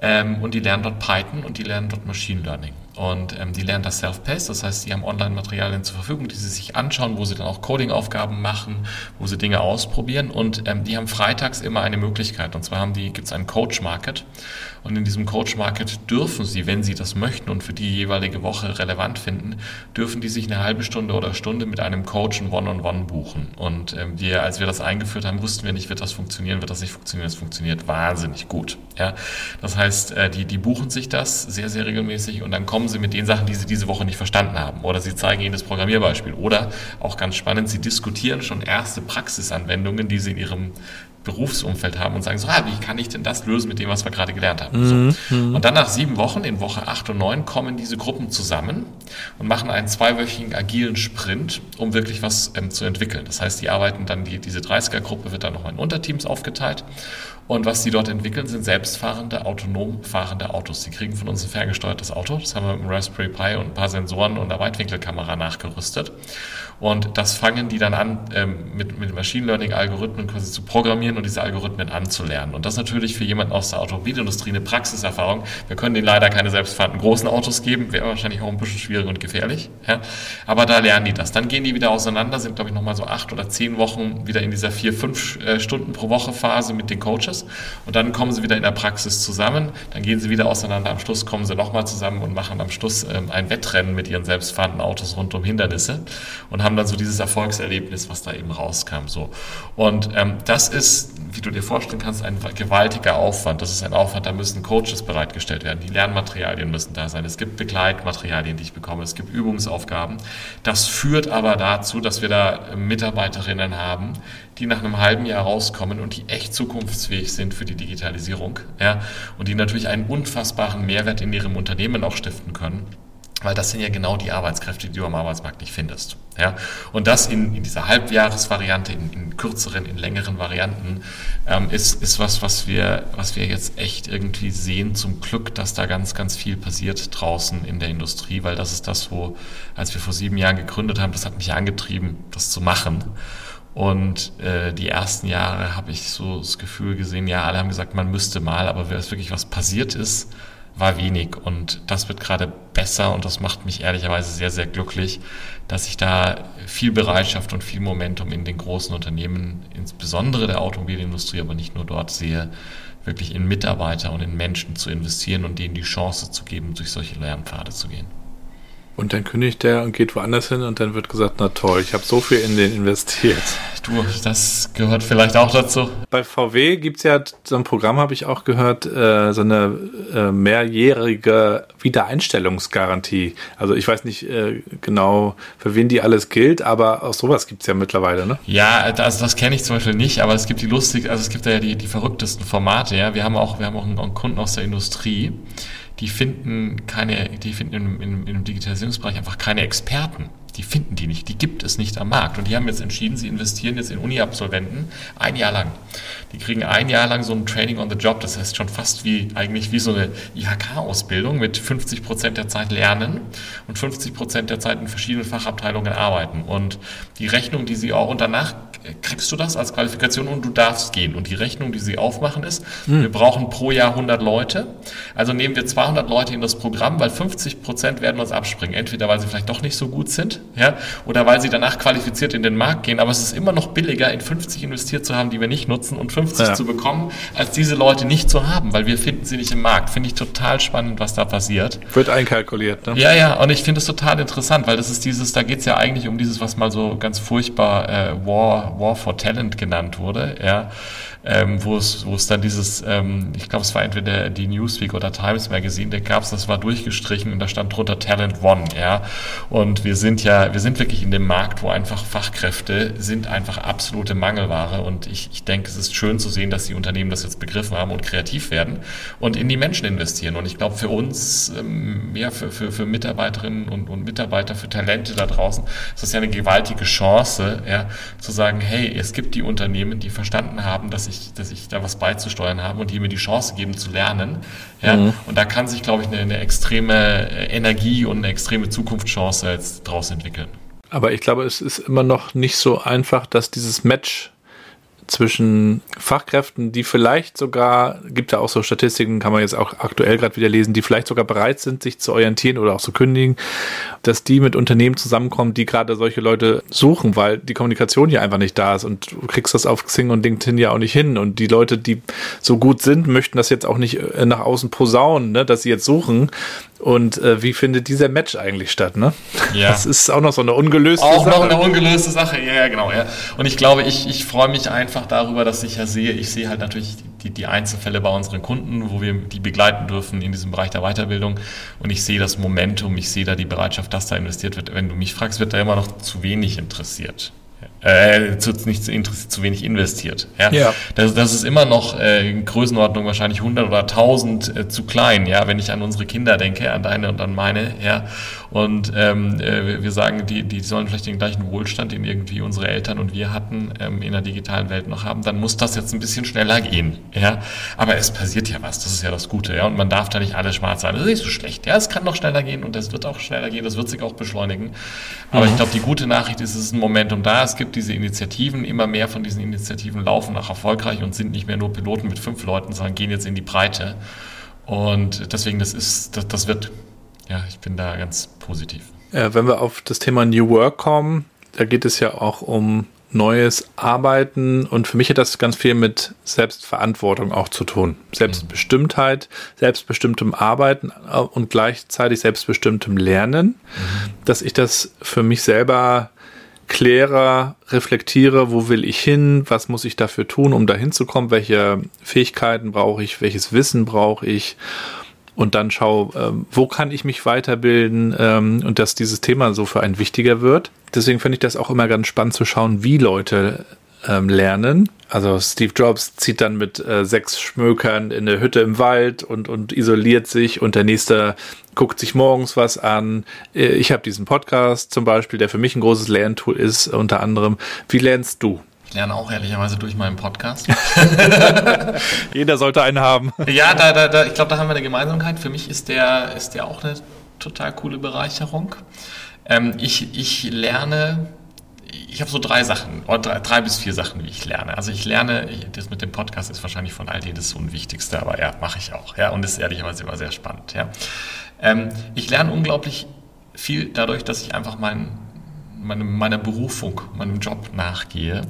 Ähm, und die lernen dort Python und die lernen dort Machine Learning. Und ähm, die lernen das Self-Paced, das heißt, sie haben Online-Materialien zur Verfügung, die sie sich anschauen, wo sie dann auch Coding-Aufgaben machen, wo sie Dinge ausprobieren. Und ähm, die haben freitags immer eine Möglichkeit. Und zwar haben die, gibt es einen Coach-Market. Und in diesem Coach Market dürfen Sie, wenn Sie das möchten und für die jeweilige Woche relevant finden, dürfen die sich eine halbe Stunde oder Stunde mit einem Coach ein One-on-One buchen. Und ähm, wir, als wir das eingeführt haben, wussten wir nicht, wird das funktionieren, wird das nicht funktionieren. Es funktioniert wahnsinnig gut. Ja? Das heißt, äh, die, die buchen sich das sehr, sehr regelmäßig und dann kommen sie mit den Sachen, die sie diese Woche nicht verstanden haben. Oder sie zeigen ihnen das Programmierbeispiel. Oder auch ganz spannend, sie diskutieren schon erste Praxisanwendungen, die sie in ihrem Berufsumfeld haben und sagen so, ah, wie kann ich denn das lösen mit dem, was wir gerade gelernt haben? Mhm. So. Mhm. Und dann nach sieben Wochen, in Woche acht und neun, kommen diese Gruppen zusammen und machen einen zweiwöchigen agilen Sprint, um wirklich was ähm, zu entwickeln. Das heißt, die arbeiten dann, die, diese 30er-Gruppe wird dann nochmal in Unterteams aufgeteilt Und was die dort entwickeln, sind selbstfahrende, autonom fahrende Autos. Die kriegen von uns ein ferngesteuertes Auto. Das haben wir mit einem Raspberry Pi und ein paar Sensoren und einer Weitwinkelkamera nachgerüstet. Und das fangen die dann an, ähm, mit, mit Machine Learning-Algorithmen quasi zu programmieren und diese Algorithmen anzulernen. Und das natürlich für jemanden aus der Automobilindustrie eine Praxiserfahrung. Wir können denen leider keine selbstfahrenden großen Autos geben, wäre wahrscheinlich auch ein bisschen schwierig und gefährlich. Ja. Aber da lernen die das. Dann gehen die wieder auseinander, sind, glaube ich, nochmal so acht oder zehn Wochen wieder in dieser vier, fünf äh, Stunden pro Woche Phase mit den Coaches. Und dann kommen sie wieder in der Praxis zusammen. Dann gehen sie wieder auseinander. Am Schluss kommen sie nochmal zusammen und machen am Schluss ähm, ein Wettrennen mit ihren selbstfahrenden Autos rund um Hindernisse und haben dann so dieses Erfolgserlebnis, was da eben rauskam. So. Und ähm, das ist, wie du dir vorstellen kannst, ein gewaltiger Aufwand. Das ist ein Aufwand, da müssen Coaches bereitgestellt werden. Die Lernmaterialien müssen da sein. Es gibt Begleitmaterialien, die ich bekomme. Es gibt Übungsaufgaben. Das führt aber dazu, dass wir da Mitarbeiterinnen haben, die nach einem halben Jahr rauskommen und die echt zukunftsfähig sind für die Digitalisierung. Ja, und die natürlich einen unfassbaren Mehrwert in ihrem Unternehmen auch stiften können. Weil das sind ja genau die Arbeitskräfte, die du am Arbeitsmarkt nicht findest. Ja? Und das in, in dieser Halbjahresvariante, in, in kürzeren, in längeren Varianten, ähm, ist, ist was, was wir, was wir jetzt echt irgendwie sehen. Zum Glück, dass da ganz, ganz viel passiert draußen in der Industrie, weil das ist das, wo, als wir vor sieben Jahren gegründet haben, das hat mich angetrieben, das zu machen. Und äh, die ersten Jahre habe ich so das Gefühl gesehen, ja, alle haben gesagt, man müsste mal, aber es wirklich was passiert ist, war wenig und das wird gerade besser und das macht mich ehrlicherweise sehr, sehr glücklich, dass ich da viel Bereitschaft und viel Momentum in den großen Unternehmen, insbesondere der Automobilindustrie, aber nicht nur dort sehe, wirklich in Mitarbeiter und in Menschen zu investieren und denen die Chance zu geben, durch solche Lernpfade zu gehen. Und dann kündigt der und geht woanders hin und dann wird gesagt, na toll, ich habe so viel in den investiert. Du, das gehört vielleicht auch dazu. Bei VW gibt's ja so ein Programm, habe ich auch gehört, äh, so eine äh, mehrjährige Wiedereinstellungsgarantie. Also ich weiß nicht äh, genau, für wen die alles gilt, aber auch sowas gibt's ja mittlerweile, ne? Ja, also das kenne ich zum Beispiel nicht, aber es gibt die lustig, also es gibt ja die, die verrücktesten Formate, ja. Wir haben auch, wir haben auch einen, einen Kunden aus der Industrie, die finden keine, die finden im, im, im Digitalisierungsbereich einfach keine Experten. Die finden die nicht, die gibt es nicht am Markt. Und die haben jetzt entschieden, sie investieren jetzt in Uni-Absolventen ein Jahr lang. Die kriegen ein Jahr lang so ein Training on the Job, das heißt schon fast wie eigentlich wie so eine IHK-Ausbildung mit 50 Prozent der Zeit lernen und 50 Prozent der Zeit in verschiedenen Fachabteilungen arbeiten. Und die Rechnung, die sie auch, und danach kriegst du das als Qualifikation und du darfst gehen. Und die Rechnung, die sie aufmachen, ist, hm. wir brauchen pro Jahr 100 Leute. Also nehmen wir 200 Leute in das Programm, weil 50 Prozent werden uns abspringen. Entweder weil sie vielleicht doch nicht so gut sind, ja, oder weil sie danach qualifiziert in den Markt gehen. Aber es ist immer noch billiger, in 50 investiert zu haben, die wir nicht nutzen und 50 ja. zu bekommen, als diese Leute nicht zu haben, weil wir finden sie nicht im Markt. Finde ich total spannend, was da passiert. Wird einkalkuliert, ne? Ja, ja, und ich finde es total interessant, weil das ist dieses, da geht es ja eigentlich um dieses, was mal so ganz furchtbar äh, War War for Talent genannt wurde, ja, ähm, wo es wo es dann dieses, ähm, ich glaube, es war entweder die Newsweek oder Times Magazine, da gab es, das war durchgestrichen und da stand drunter Talent One, ja. Und wir sind ja, wir sind wirklich in dem Markt, wo einfach Fachkräfte sind einfach absolute Mangelware und ich, ich denke, es ist schön zu sehen, dass die Unternehmen das jetzt begriffen haben und kreativ werden und in die Menschen investieren. Und ich glaube, für uns, ähm, ja, für, für, für Mitarbeiterinnen und, und Mitarbeiter, für Talente da draußen, ist das ja eine gewaltige Chance, ja, zu sagen, hey, es gibt die Unternehmen, die verstanden haben, dass ich, dass ich da was beizusteuern habe und die mir die Chance geben zu lernen. Ja? Mhm. Und da kann sich, glaube ich, eine, eine extreme Energie und eine extreme Zukunftschance jetzt draus entwickeln. Aber ich glaube, es ist immer noch nicht so einfach, dass dieses Match zwischen Fachkräften, die vielleicht sogar, gibt ja auch so Statistiken, kann man jetzt auch aktuell gerade wieder lesen, die vielleicht sogar bereit sind, sich zu orientieren oder auch zu kündigen, dass die mit Unternehmen zusammenkommen, die gerade solche Leute suchen, weil die Kommunikation hier einfach nicht da ist und du kriegst das auf Xing und LinkedIn ja auch nicht hin. Und die Leute, die so gut sind, möchten das jetzt auch nicht äh, nach außen posaunen, ne, dass sie jetzt suchen, und äh, wie findet dieser Match eigentlich statt, ne? Ja. Das ist auch noch so eine ungelöste auch Sache. Auch noch eine ungelöste Sache, ja, ja, genau, ja. Und ich glaube, ich, ich freue mich einfach darüber, dass ich ja sehe, ich sehe halt natürlich die, die Einzelfälle bei unseren Kunden, wo wir die begleiten dürfen in diesem Bereich der Weiterbildung. Und ich sehe das Momentum, ich sehe da die Bereitschaft, dass da investiert wird. Wenn du mich fragst, wird da immer noch zu wenig interessiert. Äh, zu, nicht zu, zu wenig investiert. Ja? ja. Das, das ist immer noch äh, in Größenordnung wahrscheinlich 100 oder 1000 äh, zu klein, ja, wenn ich an unsere Kinder denke, an deine und an meine, ja. Und ähm, äh, wir sagen, die, die sollen vielleicht den gleichen Wohlstand, den irgendwie unsere Eltern und wir hatten, ähm, in der digitalen Welt noch haben, dann muss das jetzt ein bisschen schneller gehen, ja. Aber es passiert ja was, das ist ja das Gute, ja. Und man darf da nicht alles schwarz sein. Das ist nicht so schlecht, ja. Es kann noch schneller gehen und es wird auch schneller gehen, das wird sich auch beschleunigen. Aber mhm. ich glaube, die gute Nachricht ist, es ist ein Momentum da, es gibt diese Initiativen, immer mehr von diesen Initiativen laufen auch erfolgreich und sind nicht mehr nur Piloten mit fünf Leuten, sondern gehen jetzt in die Breite. Und deswegen, das ist, das, das wird, ja, ich bin da ganz positiv. Ja, wenn wir auf das Thema New Work kommen, da geht es ja auch um neues Arbeiten und für mich hat das ganz viel mit Selbstverantwortung auch zu tun. Selbstbestimmtheit, selbstbestimmtem Arbeiten und gleichzeitig selbstbestimmtem Lernen, mhm. dass ich das für mich selber kläre, reflektiere, wo will ich hin, was muss ich dafür tun, um dahin zu kommen, welche Fähigkeiten brauche ich, welches Wissen brauche ich und dann schau, ähm, wo kann ich mich weiterbilden ähm, und dass dieses Thema so für einen wichtiger wird. Deswegen finde ich das auch immer ganz spannend zu schauen, wie Leute ähm, lernen. Also Steve Jobs zieht dann mit äh, sechs Schmökern in eine Hütte im Wald und, und isoliert sich und der nächste guckt sich morgens was an. Äh, ich habe diesen Podcast zum Beispiel, der für mich ein großes Lerntool ist, unter anderem. Wie lernst du? Ich lerne auch ehrlicherweise durch meinen Podcast. Jeder sollte einen haben. Ja, da, da, da, ich glaube, da haben wir eine Gemeinsamkeit. Für mich ist der, ist der auch eine total coole Bereicherung. Ähm, ich, ich lerne ich habe so drei Sachen, oder drei, drei, bis vier Sachen, wie ich lerne. Also ich lerne, das mit dem Podcast ist wahrscheinlich von all denen das Unwichtigste, aber ja, mache ich auch. Ja, und ist ehrlicherweise immer sehr spannend. Ja. Ähm, ich lerne unglaublich viel dadurch, dass ich einfach mein, meine, meiner Berufung, meinem Job nachgehe,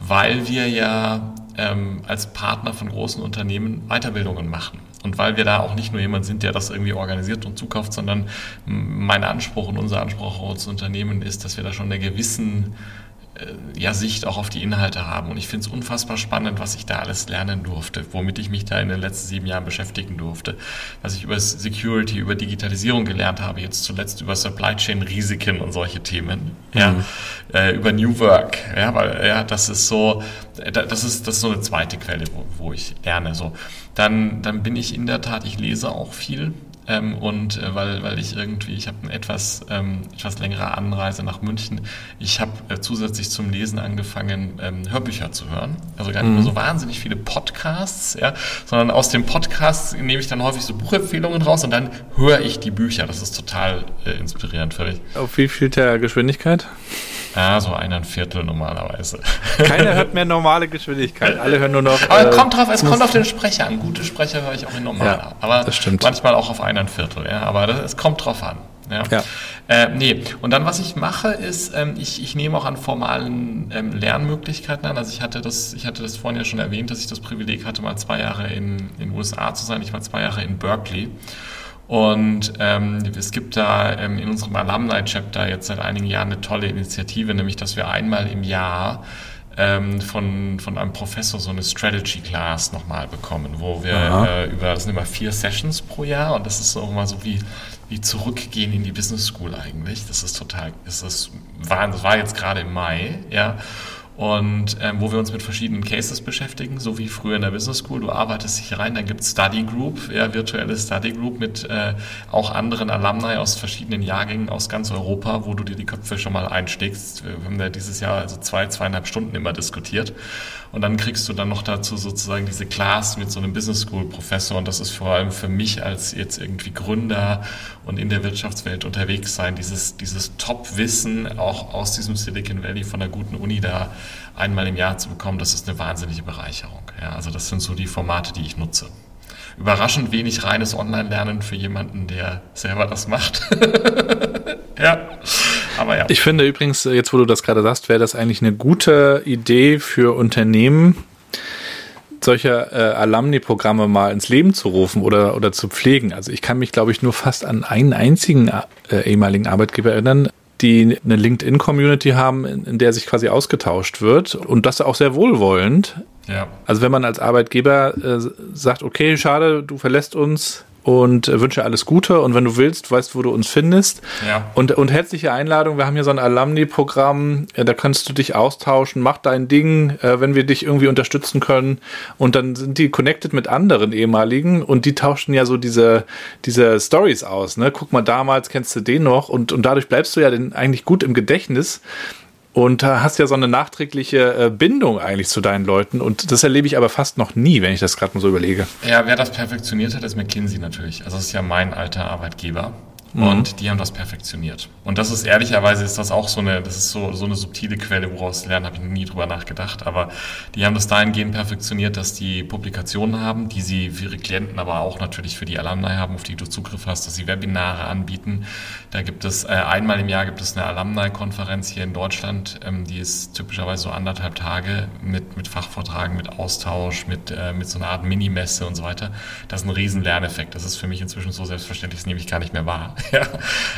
weil wir ja ähm, als Partner von großen Unternehmen Weiterbildungen machen. Und weil wir da auch nicht nur jemand sind, der das irgendwie organisiert und zukauft, sondern mein Anspruch und unser Anspruch als Unternehmen ist, dass wir da schon eine gewissen ja, Sicht auch auf die Inhalte haben. Und ich finde es unfassbar spannend, was ich da alles lernen durfte, womit ich mich da in den letzten sieben Jahren beschäftigen durfte. Was ich über Security, über Digitalisierung gelernt habe, jetzt zuletzt über Supply Chain Risiken und solche Themen, mhm. ja, äh, über New Work, ja, weil, ja, das ist so, das ist, das ist so eine zweite Quelle, wo, wo ich lerne, so. Dann, dann bin ich in der Tat, ich lese auch viel, ähm, und äh, weil, weil ich irgendwie, ich habe eine etwas, ähm, etwas längere Anreise nach München. Ich habe äh, zusätzlich zum Lesen angefangen, ähm, Hörbücher zu hören. Also gar nicht mhm. so wahnsinnig viele Podcasts, ja, sondern aus dem Podcast nehme ich dann häufig so Buchempfehlungen raus und dann höre ich die Bücher. Das ist total äh, inspirierend für mich. Auf wie viel der Geschwindigkeit? Ja, so ein Viertel normalerweise. Keiner hört mehr normale Geschwindigkeit. Alle hören nur noch. Aber äh, kommt drauf, es kommt auf den Sprecher an. Gute Sprecher höre ich auch in normal. Ja, aber das stimmt. manchmal auch auf ein Viertel. Ja, aber das, es kommt drauf an. Ja. ja. Äh, nee, und dann was ich mache, ist, ähm, ich, ich nehme auch an formalen ähm, Lernmöglichkeiten an. Also ich hatte das, ich hatte das vorhin ja schon erwähnt, dass ich das Privileg hatte, mal zwei Jahre in den USA zu sein. Ich war zwei Jahre in Berkeley. Und ähm, es gibt da ähm, in unserem Alumni-Chapter jetzt seit einigen Jahren eine tolle Initiative, nämlich dass wir einmal im Jahr ähm, von, von einem Professor so eine Strategy Class nochmal bekommen, wo wir äh, über, das sind immer vier Sessions pro Jahr und das ist auch mal so wie, wie zurückgehen in die Business School eigentlich. Das ist total, das ist, war, das war jetzt gerade im Mai, ja und ähm, wo wir uns mit verschiedenen Cases beschäftigen, so wie früher in der Business School. Du arbeitest dich rein, dann gibt es Study Group, ja, virtuelle Study Group mit äh, auch anderen Alumni aus verschiedenen Jahrgängen aus ganz Europa, wo du dir die Köpfe schon mal einsteckst. Wir haben ja dieses Jahr also zwei, zweieinhalb Stunden immer diskutiert. Und dann kriegst du dann noch dazu sozusagen diese Class mit so einem Business School Professor. Und das ist vor allem für mich als jetzt irgendwie Gründer und in der Wirtschaftswelt unterwegs sein, dieses, dieses Top-Wissen auch aus diesem Silicon Valley von der guten Uni da einmal im Jahr zu bekommen, das ist eine wahnsinnige Bereicherung. Ja, also das sind so die Formate, die ich nutze. Überraschend wenig reines Online-Lernen für jemanden, der selber das macht. ja. Aber ja. Ich finde übrigens, jetzt wo du das gerade sagst, wäre das eigentlich eine gute Idee für Unternehmen, solche äh, Alumni-Programme mal ins Leben zu rufen oder, oder zu pflegen. Also ich kann mich, glaube ich, nur fast an einen einzigen äh, ehemaligen Arbeitgeber erinnern, die eine LinkedIn-Community haben, in, der sich quasi ausgetauscht wird und das auch sehr wohlwollend. Ja. Also wenn man als Arbeitgeber äh, sagt, okay, schade, du verlässt uns, und wünsche alles Gute. Und wenn du willst, weißt, wo du uns findest. Ja. Und, und herzliche Einladung. Wir haben hier so ein Alumni-Programm. Da kannst du dich austauschen. Mach dein Ding, äh, wenn wir dich irgendwie unterstützen können. Und dann sind die connected mit anderen ehemaligen und die tauschen ja so diese, diese Stories aus. Ne? Guck mal, damals kennst du den noch und, und dadurch bleibst du ja den eigentlich gut im Gedächtnis und hast ja so eine nachträgliche äh, Bindung eigentlich zu deinen Leuten. Und das erlebe ich aber fast noch nie, wenn ich das gerade mal so überlege. Ja, wer das perfektioniert hat, ist McKinsey natürlich. Also das ist ja mein alter Arbeitgeber. Mhm. Und die haben das perfektioniert. Und das ist ehrlicherweise ist das auch so eine, das ist so, so eine subtile Quelle, woraus lernen, habe ich nie drüber nachgedacht. Aber die haben das dahingehend perfektioniert, dass die Publikationen haben, die sie für ihre Klienten, aber auch natürlich für die Alumni haben, auf die du Zugriff hast, dass sie Webinare anbieten. Da gibt es äh, einmal im Jahr gibt es eine Alumni-Konferenz hier in Deutschland, ähm, die ist typischerweise so anderthalb Tage mit, mit Fachvortragen, mit Austausch, mit, äh, mit so einer Art Minimesse und so weiter. Das ist ein riesen Lerneffekt. Das ist für mich inzwischen so selbstverständlich, das nehme ich gar nicht mehr wahr. ja.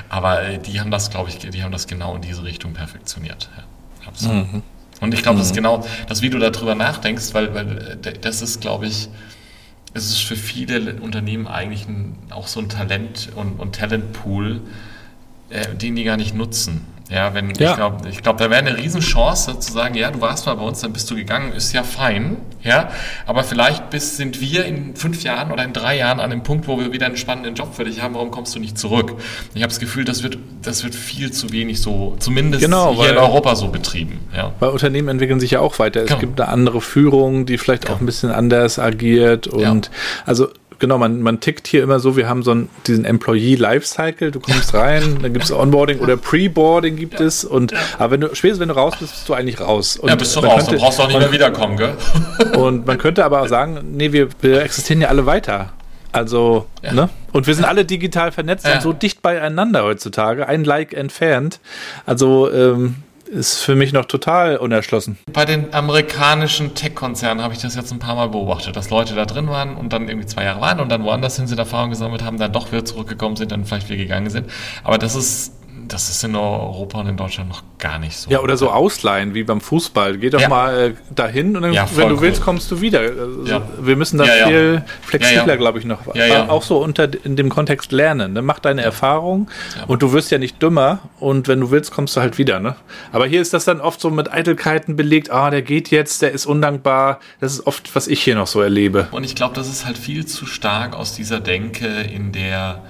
Aber äh, die haben das, glaube ich, die haben das genau in diese Richtung perfektioniert. Ja, absolut. Mhm. Und ich glaube, mhm. das ist genau das, wie du darüber nachdenkst, weil, weil äh, das ist, glaube ich, es ist für viele Unternehmen eigentlich ein, auch so ein Talent und, und Talentpool, äh, den die gar nicht nutzen. Ja, wenn, ja. ich glaube, ich glaub, da wäre eine Riesenchance zu sagen, ja, du warst mal bei uns, dann bist du gegangen, ist ja fein, ja, aber vielleicht bist, sind wir in fünf Jahren oder in drei Jahren an dem Punkt, wo wir wieder einen spannenden Job für dich haben, warum kommst du nicht zurück? Ich habe das Gefühl, das wird, das wird viel zu wenig so, zumindest genau, hier in Europa so betrieben, ja. Weil Unternehmen entwickeln sich ja auch weiter. Es genau. gibt eine andere Führung, die vielleicht genau. auch ein bisschen anders agiert und, ja. also, genau, man, man tickt hier immer so, wir haben so einen, diesen Employee Lifecycle, du kommst rein, dann gibt es Onboarding oder Preboarding gibt ja. es und aber wenn du spätestens wenn du raus bist, bist du eigentlich raus. Und ja, bist du raus, könnte, dann brauchst du auch nicht man, mehr wiederkommen, gell? Und man könnte aber auch sagen, nee, wir, wir existieren ja alle weiter. Also, ja. ne? Und wir sind alle digital vernetzt ja. und so dicht beieinander heutzutage, ein Like entfernt. Also, ähm, ist für mich noch total unerschlossen. Bei den amerikanischen Tech-Konzernen habe ich das jetzt ein paar Mal beobachtet, dass Leute da drin waren und dann irgendwie zwei Jahre waren und dann woanders hin sind, Erfahrung gesammelt haben, dann doch wieder zurückgekommen sind, dann vielleicht wieder gegangen sind. Aber das ist das ist in Europa und in Deutschland noch gar nicht so. Ja, oder so ausleihen, wie beim Fußball. Geh doch ja. mal äh, dahin und dann, ja, wenn du willst, kommst du wieder. Also, ja. Wir müssen da viel flexibler, glaube ich, noch. Auch so unter in dem Kontext lernen. Ne? Mach deine Erfahrung und du wirst ja nicht dümmer und wenn du willst, kommst du halt wieder. Ne? Aber hier ist das dann oft so mit Eitelkeiten belegt. Ah, der geht jetzt, der ist undankbar. Das ist oft, was ich hier noch so erlebe. Und ich glaube, das ist halt viel zu stark aus dieser Denke, in der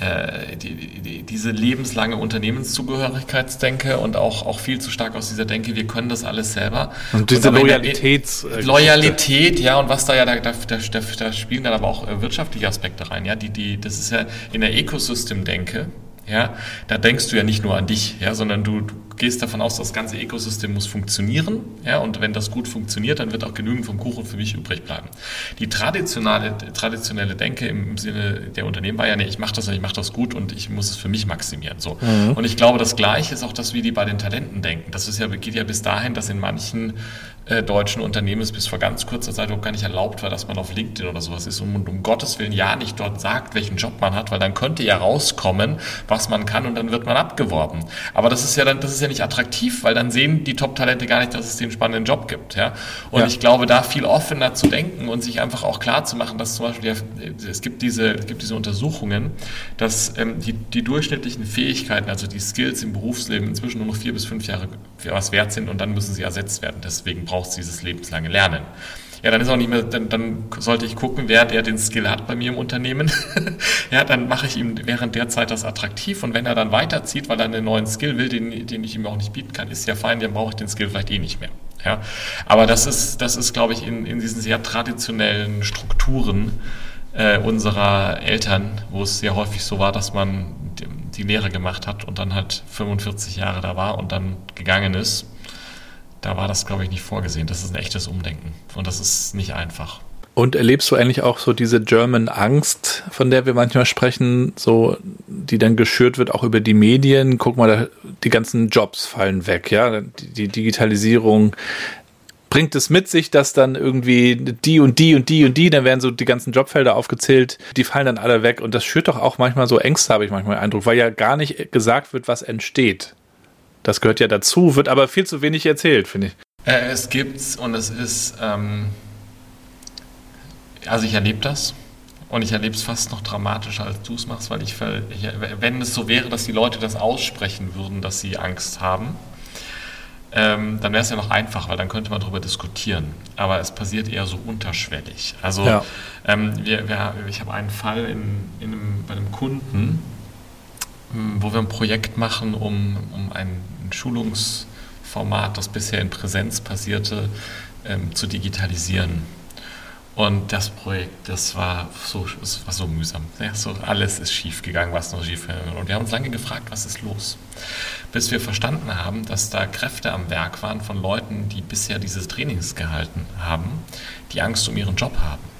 äh, die, die, diese lebenslange Unternehmenszugehörigkeitsdenke und auch, auch viel zu stark aus dieser Denke, wir können das alles selber. Und diese und Loyalitäts äh, Loyalität, ja, und was da ja, da, da, da, da spielen dann aber auch äh, wirtschaftliche Aspekte rein, ja, die, die, das ist ja in der Ecosystem-Denke, ja, da denkst du ja nicht nur an dich, ja, sondern du, du gehst davon aus, das ganze Ökosystem muss funktionieren, ja, und wenn das gut funktioniert, dann wird auch genügend vom Kuchen für mich übrig bleiben. Die traditionelle, traditionelle Denke im Sinne der Unternehmen war ja, nee, ich mache das, ich mache das gut und ich muss es für mich maximieren, so. Mhm. Und ich glaube, das Gleiche ist auch das, wie die bei den Talenten denken. Das ist ja, geht ja bis dahin, dass in manchen äh, deutschen Unternehmen es bis vor ganz kurzer Zeit auch gar nicht erlaubt war, dass man auf LinkedIn oder sowas ist und um Gottes Willen ja nicht dort sagt, welchen Job man hat, weil dann könnte ja rauskommen, was man kann und dann wird man abgeworben. Aber das ist ja dann, das ist ja nicht attraktiv, weil dann sehen die Top-Talente gar nicht, dass es den spannenden Job gibt. Ja? Und ja. ich glaube, da viel offener zu denken und sich einfach auch klar zu machen, dass zum Beispiel es gibt diese, es gibt diese Untersuchungen, dass ähm, die, die durchschnittlichen Fähigkeiten, also die Skills im Berufsleben inzwischen nur noch vier bis fünf Jahre was wert sind und dann müssen sie ersetzt werden. Deswegen braucht es dieses lebenslange Lernen. Ja, dann ist auch nicht mehr, dann, dann sollte ich gucken, wer der den Skill hat bei mir im Unternehmen. ja, dann mache ich ihm während der Zeit das attraktiv und wenn er dann weiterzieht, weil er einen neuen Skill will, den, den ich ihm auch nicht bieten kann, ist ja fein, dann brauche ich den Skill vielleicht eh nicht mehr. Ja, aber das ist, das ist, glaube ich, in, in diesen sehr traditionellen Strukturen äh, unserer Eltern, wo es sehr häufig so war, dass man die, die Lehre gemacht hat und dann halt 45 Jahre da war und dann gegangen ist da war das, glaube ich, nicht vorgesehen. Das ist ein echtes Umdenken und das ist nicht einfach. Und erlebst du eigentlich auch so diese German Angst, von der wir manchmal sprechen, so, die dann geschürt wird, auch über die Medien? Guck mal, die ganzen Jobs fallen weg, ja. Die, Digitalisierung bringt es mit sich, dass dann irgendwie die und die und die und die, dann werden so die ganzen Jobfelder aufgezählt, die fallen dann alle weg. Und das schürt doch auch manchmal so Ängste, habe ich manchmal den Eindruck, weil ja gar nicht gesagt wird, was entsteht. Das gehört ja dazu, wird aber viel zu wenig erzählt, finde ich. Äh, es gibt's und es ist, ähm, also ich erlebe das Und ich erlebe es fast noch dramatischer, als du es machst, weil ich, wenn es so wäre, dass die Leute das aussprechen würden, dass sie Angst haben, ähm, dann wäre es ja noch einfach, weil dann könnte man darüber diskutieren. Aber es passiert eher so unterschwellig. Also ja. ähm, wir, wir, ich habe einen Fall in, in einem, bei einem Kunden, hm, wo wir ein Projekt machen, um, um ein, ein Schulungsformat, das bisher in Präsenz passierte, ähm, zu digitalisieren. Und das Projekt, das war so, das war so mühsam. Ja, so alles ist schief gegangen, was noch schief gegangen Und wir haben uns lange gefragt, was ist los? Bis wir verstanden haben, dass da Kräfte am Werk waren von Leuten, die bisher dieses Trainings gehalten haben, die Angst um ihren Job haben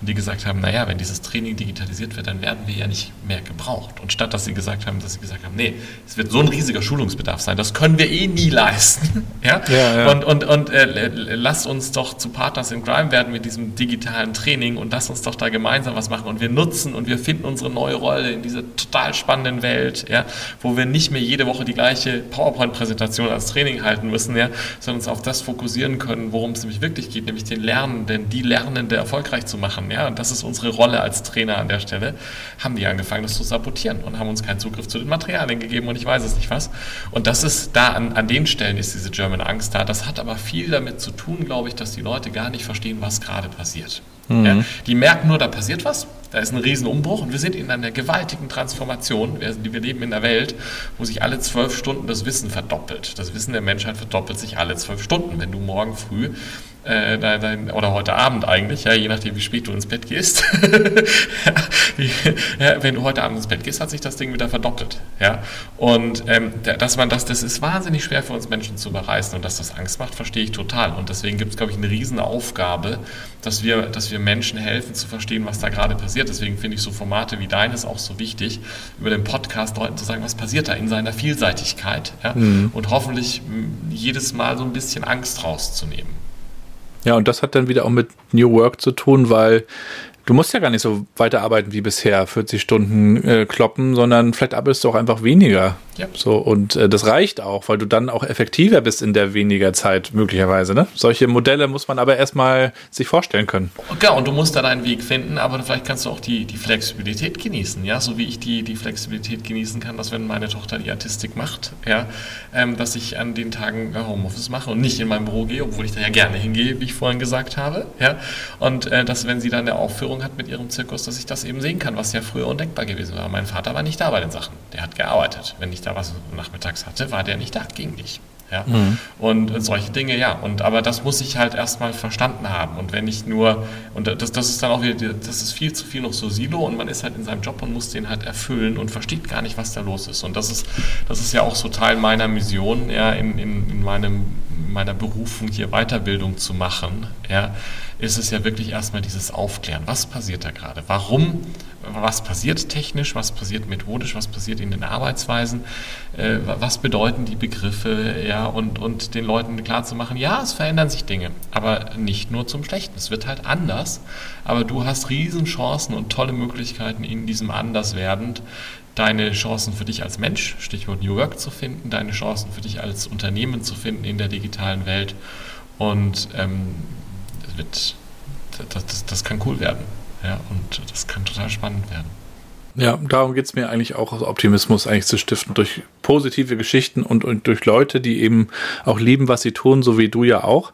und die gesagt haben, naja, wenn dieses Training digitalisiert wird, dann werden wir ja nicht mehr gebraucht. Und statt dass sie gesagt haben, dass sie gesagt haben, nee, es wird so ein riesiger Schulungsbedarf sein, das können wir eh nie leisten. ja? ja, ja. Und, und, und äh, lasst uns doch zu Partners in Crime werden mit diesem digitalen Training und lasst uns doch da gemeinsam was machen und wir nutzen und wir finden unsere neue Rolle in dieser total spannenden Welt, ja, wo wir nicht mehr jede Woche die gleiche PowerPoint-Präsentation als Training halten müssen, ja, sondern uns auf das fokussieren können, worum es nämlich wirklich geht, nämlich den Lernenden, die Lernende erfolgreich zu machen machen, ja, und das ist unsere Rolle als Trainer an der Stelle, haben die angefangen, das zu sabotieren und haben uns keinen Zugriff zu den Materialien gegeben und ich weiß es nicht was. Und das ist da, an, an den Stellen ist diese German Angst da. Das hat aber viel damit zu tun, glaube ich, dass die Leute gar nicht verstehen, was gerade passiert. Mhm. Ja, die merken nur, da passiert was, da ist ein Riesenumbruch und wir sind in einer gewaltigen Transformation. Wir, wir leben in einer Welt, wo sich alle zwölf Stunden das Wissen verdoppelt. Das Wissen der Menschheit verdoppelt sich alle zwölf Stunden. Wenn du morgen früh äh, dein, oder heute Abend eigentlich, ja, je nachdem, wie spät du ins Bett gehst. ja, wenn du heute Abend ins Bett gehst, hat sich das Ding wieder verdoppelt. Ja? Und ähm, dass man das, das ist wahnsinnig schwer für uns Menschen zu überreißen und dass das Angst macht, verstehe ich total. Und deswegen gibt es, glaube ich, eine riesen Aufgabe, dass wir, dass wir Menschen helfen zu verstehen, was da gerade passiert. Deswegen finde ich so Formate wie deines auch so wichtig, über den Podcast Leuten zu sagen, was passiert da in seiner Vielseitigkeit ja? Mhm. und hoffentlich jedes Mal so ein bisschen Angst rauszunehmen. Ja, und das hat dann wieder auch mit New Work zu tun, weil du musst ja gar nicht so weiterarbeiten wie bisher, 40 Stunden äh, kloppen, sondern vielleicht arbeitest du auch einfach weniger. Ja. So, und äh, das reicht auch, weil du dann auch effektiver bist in der weniger Zeit möglicherweise. Ne? Solche Modelle muss man aber erstmal sich vorstellen können. Ja, und du musst da deinen Weg finden, aber vielleicht kannst du auch die, die Flexibilität genießen, ja, so wie ich die, die Flexibilität genießen kann, dass wenn meine Tochter die Artistik macht, ja, ähm, dass ich an den Tagen äh, Homeoffice mache und nicht in mein Büro gehe, obwohl ich da ja gerne hingehe, wie ich vorhin gesagt habe, ja, und äh, dass wenn sie dann eine Aufführung hat mit ihrem Zirkus, dass ich das eben sehen kann, was ja früher undenkbar gewesen war. Mein Vater war nicht da bei den Sachen, der hat gearbeitet. Wenn ich da was nachmittags hatte, war der nicht da, ging nicht. Ja? Mhm. Und solche Dinge, ja. Und aber das muss ich halt erstmal verstanden haben. Und wenn ich nur, und das, das ist dann auch wieder, das ist viel zu viel noch so Silo und man ist halt in seinem Job und muss den halt erfüllen und versteht gar nicht, was da los ist. Und das ist, das ist ja auch so Teil meiner Mission, ja, in, in, in meinem, meiner Berufung hier Weiterbildung zu machen, ja, ist es ja wirklich erstmal dieses Aufklären. Was passiert da gerade? Warum was passiert technisch, was passiert methodisch, was passiert in den Arbeitsweisen, äh, was bedeuten die Begriffe, ja, und, und den Leuten klarzumachen, ja, es verändern sich Dinge, aber nicht nur zum Schlechten. Es wird halt anders, aber du hast Riesenchancen und tolle Möglichkeiten in diesem Anderswerden, deine Chancen für dich als Mensch, Stichwort New Work zu finden, deine Chancen für dich als Unternehmen zu finden in der digitalen Welt und ähm, das, wird, das, das, das kann cool werden. Ja, und das kann total spannend werden. Ja, darum geht es mir eigentlich auch, Optimismus eigentlich zu stiften, durch positive Geschichten und, und durch Leute, die eben auch lieben, was sie tun, so wie du ja auch.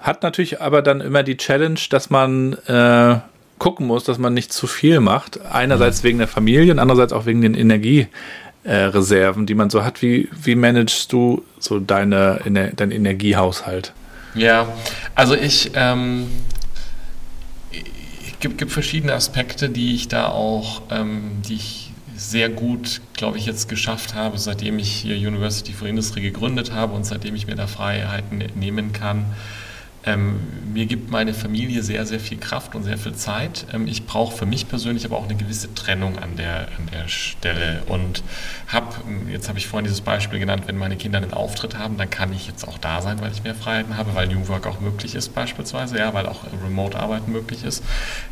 Hat natürlich aber dann immer die Challenge, dass man äh, gucken muss, dass man nicht zu viel macht. Einerseits wegen der Familie und andererseits auch wegen den Energiereserven, äh, die man so hat. Wie, wie managst du so deine, deinen Energiehaushalt? Ja, also ich ähm, gibt, gibt verschiedene Aspekte, die ich da auch, ähm, die ich sehr gut, glaube ich, jetzt geschafft habe, seitdem ich hier University for Industry gegründet habe und seitdem ich mir da Freiheiten nehmen kann. Ähm, mir gibt meine Familie sehr, sehr viel Kraft und sehr viel Zeit. Ähm, ich brauche für mich persönlich aber auch eine gewisse Trennung an der, an der Stelle und habe, jetzt habe ich vorhin dieses Beispiel genannt, wenn meine Kinder einen Auftritt haben, dann kann ich jetzt auch da sein, weil ich mehr Freiheiten habe, weil New Work auch möglich ist beispielsweise, ja, weil auch Remote-Arbeiten möglich ist.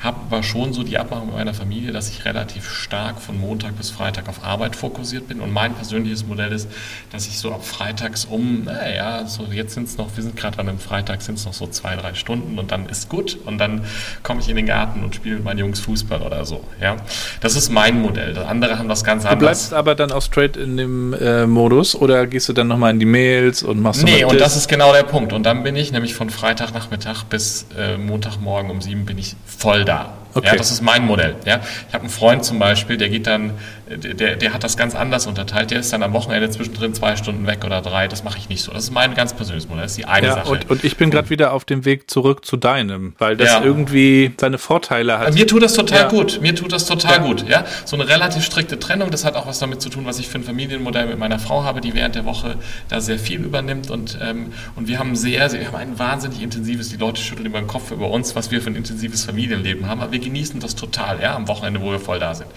Habe aber schon so die Abmachung mit meiner Familie, dass ich relativ stark von Montag bis Freitag auf Arbeit fokussiert bin und mein persönliches Modell ist, dass ich so ab Freitags um, naja, so jetzt sind es noch, wir sind gerade an einem Freitag, sind es noch so so zwei, drei Stunden und dann ist gut und dann komme ich in den Garten und spiele mit meinen Jungs Fußball oder so. Ja, das ist mein Modell. Andere haben das ganz anders. Du bleibst aber dann auch straight in dem äh, Modus oder gehst du dann nochmal in die Mails und machst Nee, und das ist genau der Punkt. Und dann bin ich nämlich von Freitagnachmittag bis äh, Montagmorgen um sieben bin ich voll da. Okay. Ja, das ist mein Modell. Ja. Ich habe einen Freund zum Beispiel, der geht dann, der, der hat das ganz anders unterteilt. Der ist dann am Wochenende zwischendrin zwei Stunden weg oder drei. Das mache ich nicht so. Das ist mein ganz persönliches Modell. Das ist die eine ja, Sache. Und, und ich bin gerade wieder auf dem Weg zurück zu deinem, weil das ja. irgendwie seine Vorteile hat. Mir tut das total ja. gut. Mir tut das total gut. Ja, so eine relativ strikte Trennung. Das hat auch was damit zu tun, was ich für ein Familienmodell mit meiner Frau habe, die während der Woche da sehr viel übernimmt und ähm, und wir haben sehr, sehr, wir haben ein wahnsinnig intensives. Die Leute schütteln über den Kopf über uns, was wir für ein intensives Familienleben haben. Aber wir genießen das total, ja, am Wochenende, wo wir voll da sind.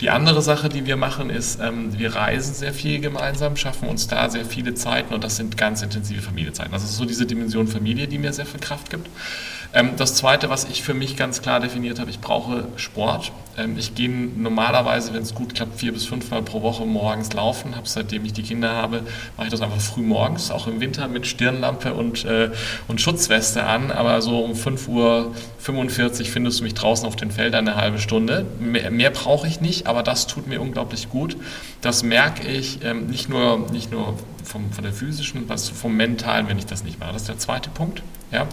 Die andere Sache, die wir machen, ist, ähm, wir reisen sehr viel gemeinsam, schaffen uns da sehr viele Zeiten und das sind ganz intensive Familienzeiten. Das ist so diese Dimension Familie, die mir sehr viel Kraft gibt. Ähm, das Zweite, was ich für mich ganz klar definiert habe, ich brauche Sport. Ähm, ich gehe normalerweise, wenn es gut klappt, vier bis fünfmal pro Woche morgens laufen. Habe seitdem ich die Kinder habe, mache ich das einfach früh morgens, auch im Winter mit Stirnlampe und, äh, und Schutzweste an. Aber so um 5.45 Uhr findest du mich draußen auf den Feldern eine halbe Stunde. Mehr, mehr brauche ich nicht, aber das tut mir unglaublich gut. Das merke ich ähm, nicht nur, nicht nur vom, von der physischen, was vom mentalen, wenn ich das nicht mache. Das ist der zweite Punkt. Ja?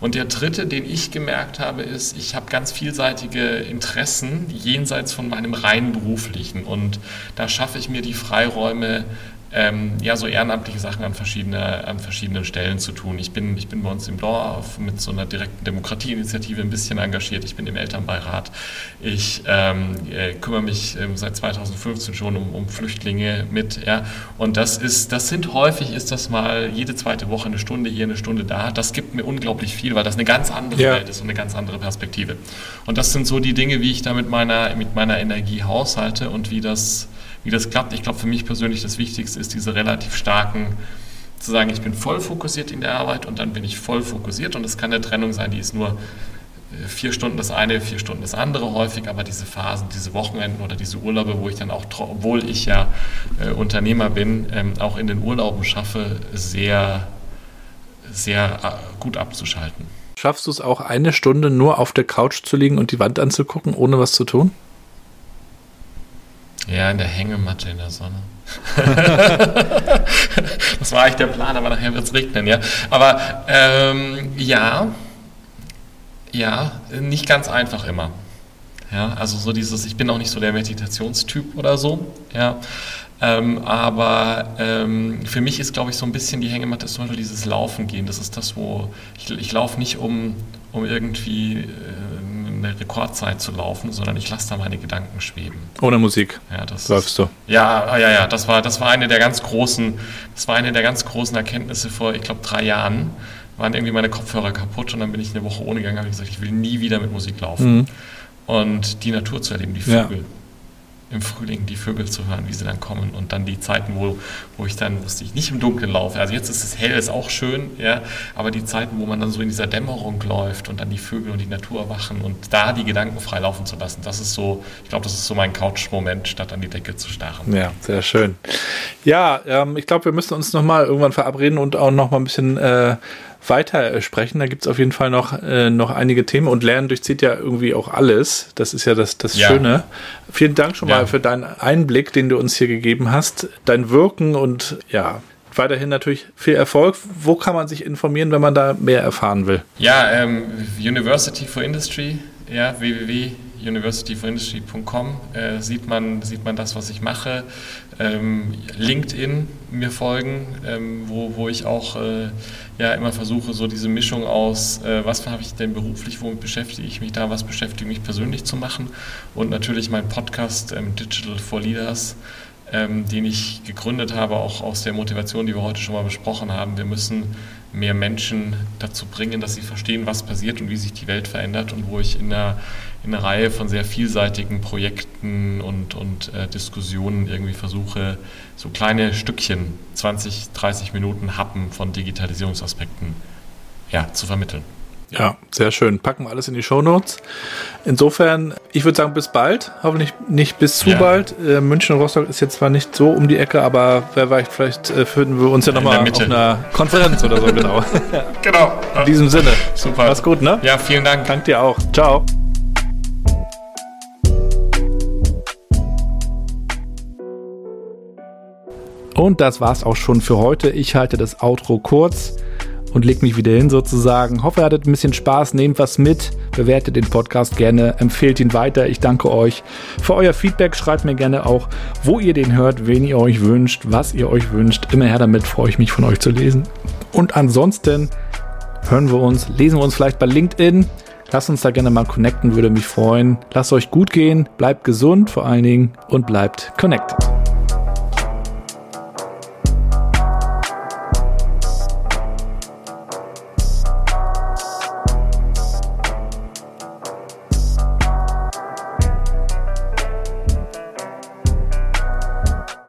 Und der dritte, den ich gemerkt habe, ist, ich habe ganz vielseitige Interessen jenseits von meinem rein beruflichen. Und da schaffe ich mir die Freiräume, ähm, ja, so ehrenamtliche Sachen an, verschiedene, an verschiedenen Stellen zu tun. Ich bin, ich bin bei uns im Dorf mit so einer direkten Demokratieinitiative ein bisschen engagiert. Ich bin im Elternbeirat. Ich ähm, äh, kümmere mich ähm, seit 2015 schon um, um Flüchtlinge mit. Ja. Und das ist, das sind häufig, ist das mal jede zweite Woche eine Stunde hier, eine Stunde da. Das gibt mir unglaublich viel, weil das eine ganz andere ja. Welt ist und eine ganz andere Perspektive. Und das sind so die Dinge, wie ich da mit meiner, mit meiner Energie haushalte und wie das wie das klappt. Ich glaube, für mich persönlich das Wichtigste ist diese relativ starken, zu sagen, ich bin voll fokussiert in der Arbeit und dann bin ich voll fokussiert und es kann eine Trennung sein, die ist nur äh, vier Stunden das eine, vier Stunden das andere häufig, aber diese Phasen, diese Wochenenden oder diese Urlaube, wo ich dann auch, obwohl ich ja äh, Unternehmer bin, ähm, auch in den Urlauben schaffe, sehr, sehr äh, gut abzuschalten. Schaffst du es auch eine Stunde nur auf der Couch zu liegen und die Wand anzugucken, ohne was zu tun? Ja, in der Hängematte in der Sonne. das war eigentlich der Plan, aber nachher wird es regnen, ja. Aber ähm, ja, ja, nicht ganz einfach immer. Ja, also so dieses, ich bin auch nicht so der Meditationstyp oder so, ja. Ähm, aber ähm, für mich ist, glaube ich, so ein bisschen die Hängematte zum Beispiel dieses Laufen gehen. Das ist das, wo ich, ich laufe nicht um, um irgendwie äh, eine Rekordzeit zu laufen, sondern ich lasse da meine Gedanken schweben. Ohne Musik. Ja, das läufst du. Ja, ah, ja, ja. Das war, das war eine der ganz großen, das war eine der ganz großen Erkenntnisse vor, ich glaube, drei Jahren. Waren irgendwie meine Kopfhörer kaputt und dann bin ich eine Woche ohne gegangen, habe ich gesagt, ich will nie wieder mit Musik laufen. Mhm. Und die Natur zu erleben, die Vögel. Ja im Frühling die Vögel zu hören, wie sie dann kommen und dann die Zeiten, wo, wo ich dann wusste ich nicht im Dunkeln laufe. Also jetzt ist es hell, ist auch schön, ja, aber die Zeiten, wo man dann so in dieser Dämmerung läuft und dann die Vögel und die Natur erwachen und da die Gedanken frei laufen zu lassen, das ist so, ich glaube, das ist so mein Couch-Moment, statt an die Decke zu starren. Ja, sehr schön. Ja, ähm, ich glaube, wir müssen uns nochmal irgendwann verabreden und auch nochmal ein bisschen äh, weiter sprechen. Da gibt es auf jeden Fall noch, äh, noch einige Themen und Lernen durchzieht ja irgendwie auch alles. Das ist ja das, das ja. Schöne. Vielen Dank schon ja. mal für deinen Einblick, den du uns hier gegeben hast, dein Wirken und ja, weiterhin natürlich viel Erfolg. Wo kann man sich informieren, wenn man da mehr erfahren will? Ja, ähm, University for Industry, ja, www universityforindustry.com äh, sieht, man, sieht man das, was ich mache. Ähm, LinkedIn mir folgen, ähm, wo, wo ich auch äh, ja immer versuche, so diese Mischung aus, äh, was habe ich denn beruflich, womit beschäftige ich mich da, was beschäftigt mich persönlich zu machen und natürlich mein Podcast ähm, Digital for Leaders, ähm, den ich gegründet habe, auch aus der Motivation, die wir heute schon mal besprochen haben. Wir müssen mehr Menschen dazu bringen, dass sie verstehen, was passiert und wie sich die Welt verändert und wo ich in einer, in einer Reihe von sehr vielseitigen Projekten und, und äh, Diskussionen irgendwie versuche, so kleine Stückchen, 20, 30 Minuten Happen von Digitalisierungsaspekten ja, zu vermitteln. Ja, sehr schön. Packen wir alles in die Shownotes. Insofern, ich würde sagen, bis bald. Hoffentlich nicht bis zu ja. bald. Äh, München und Rostock ist jetzt zwar nicht so um die Ecke, aber wer weiß, vielleicht äh, finden wir uns ja nochmal auf einer Konferenz oder so, genau. genau. In diesem Sinne. Super. Mach's gut, ne? Ja, vielen Dank. Dank dir auch. Ciao. Und das war's auch schon für heute. Ich halte das Outro kurz und leg mich wieder hin sozusagen. Hoffe, ihr hattet ein bisschen Spaß, nehmt was mit, bewertet den Podcast gerne, empfehlt ihn weiter. Ich danke euch für euer Feedback. Schreibt mir gerne auch, wo ihr den hört, wen ihr euch wünscht, was ihr euch wünscht. Immer her damit, freue ich mich von euch zu lesen. Und ansonsten hören wir uns, lesen wir uns vielleicht bei LinkedIn. Lasst uns da gerne mal connecten, würde mich freuen. Lasst euch gut gehen, bleibt gesund vor allen Dingen und bleibt connected.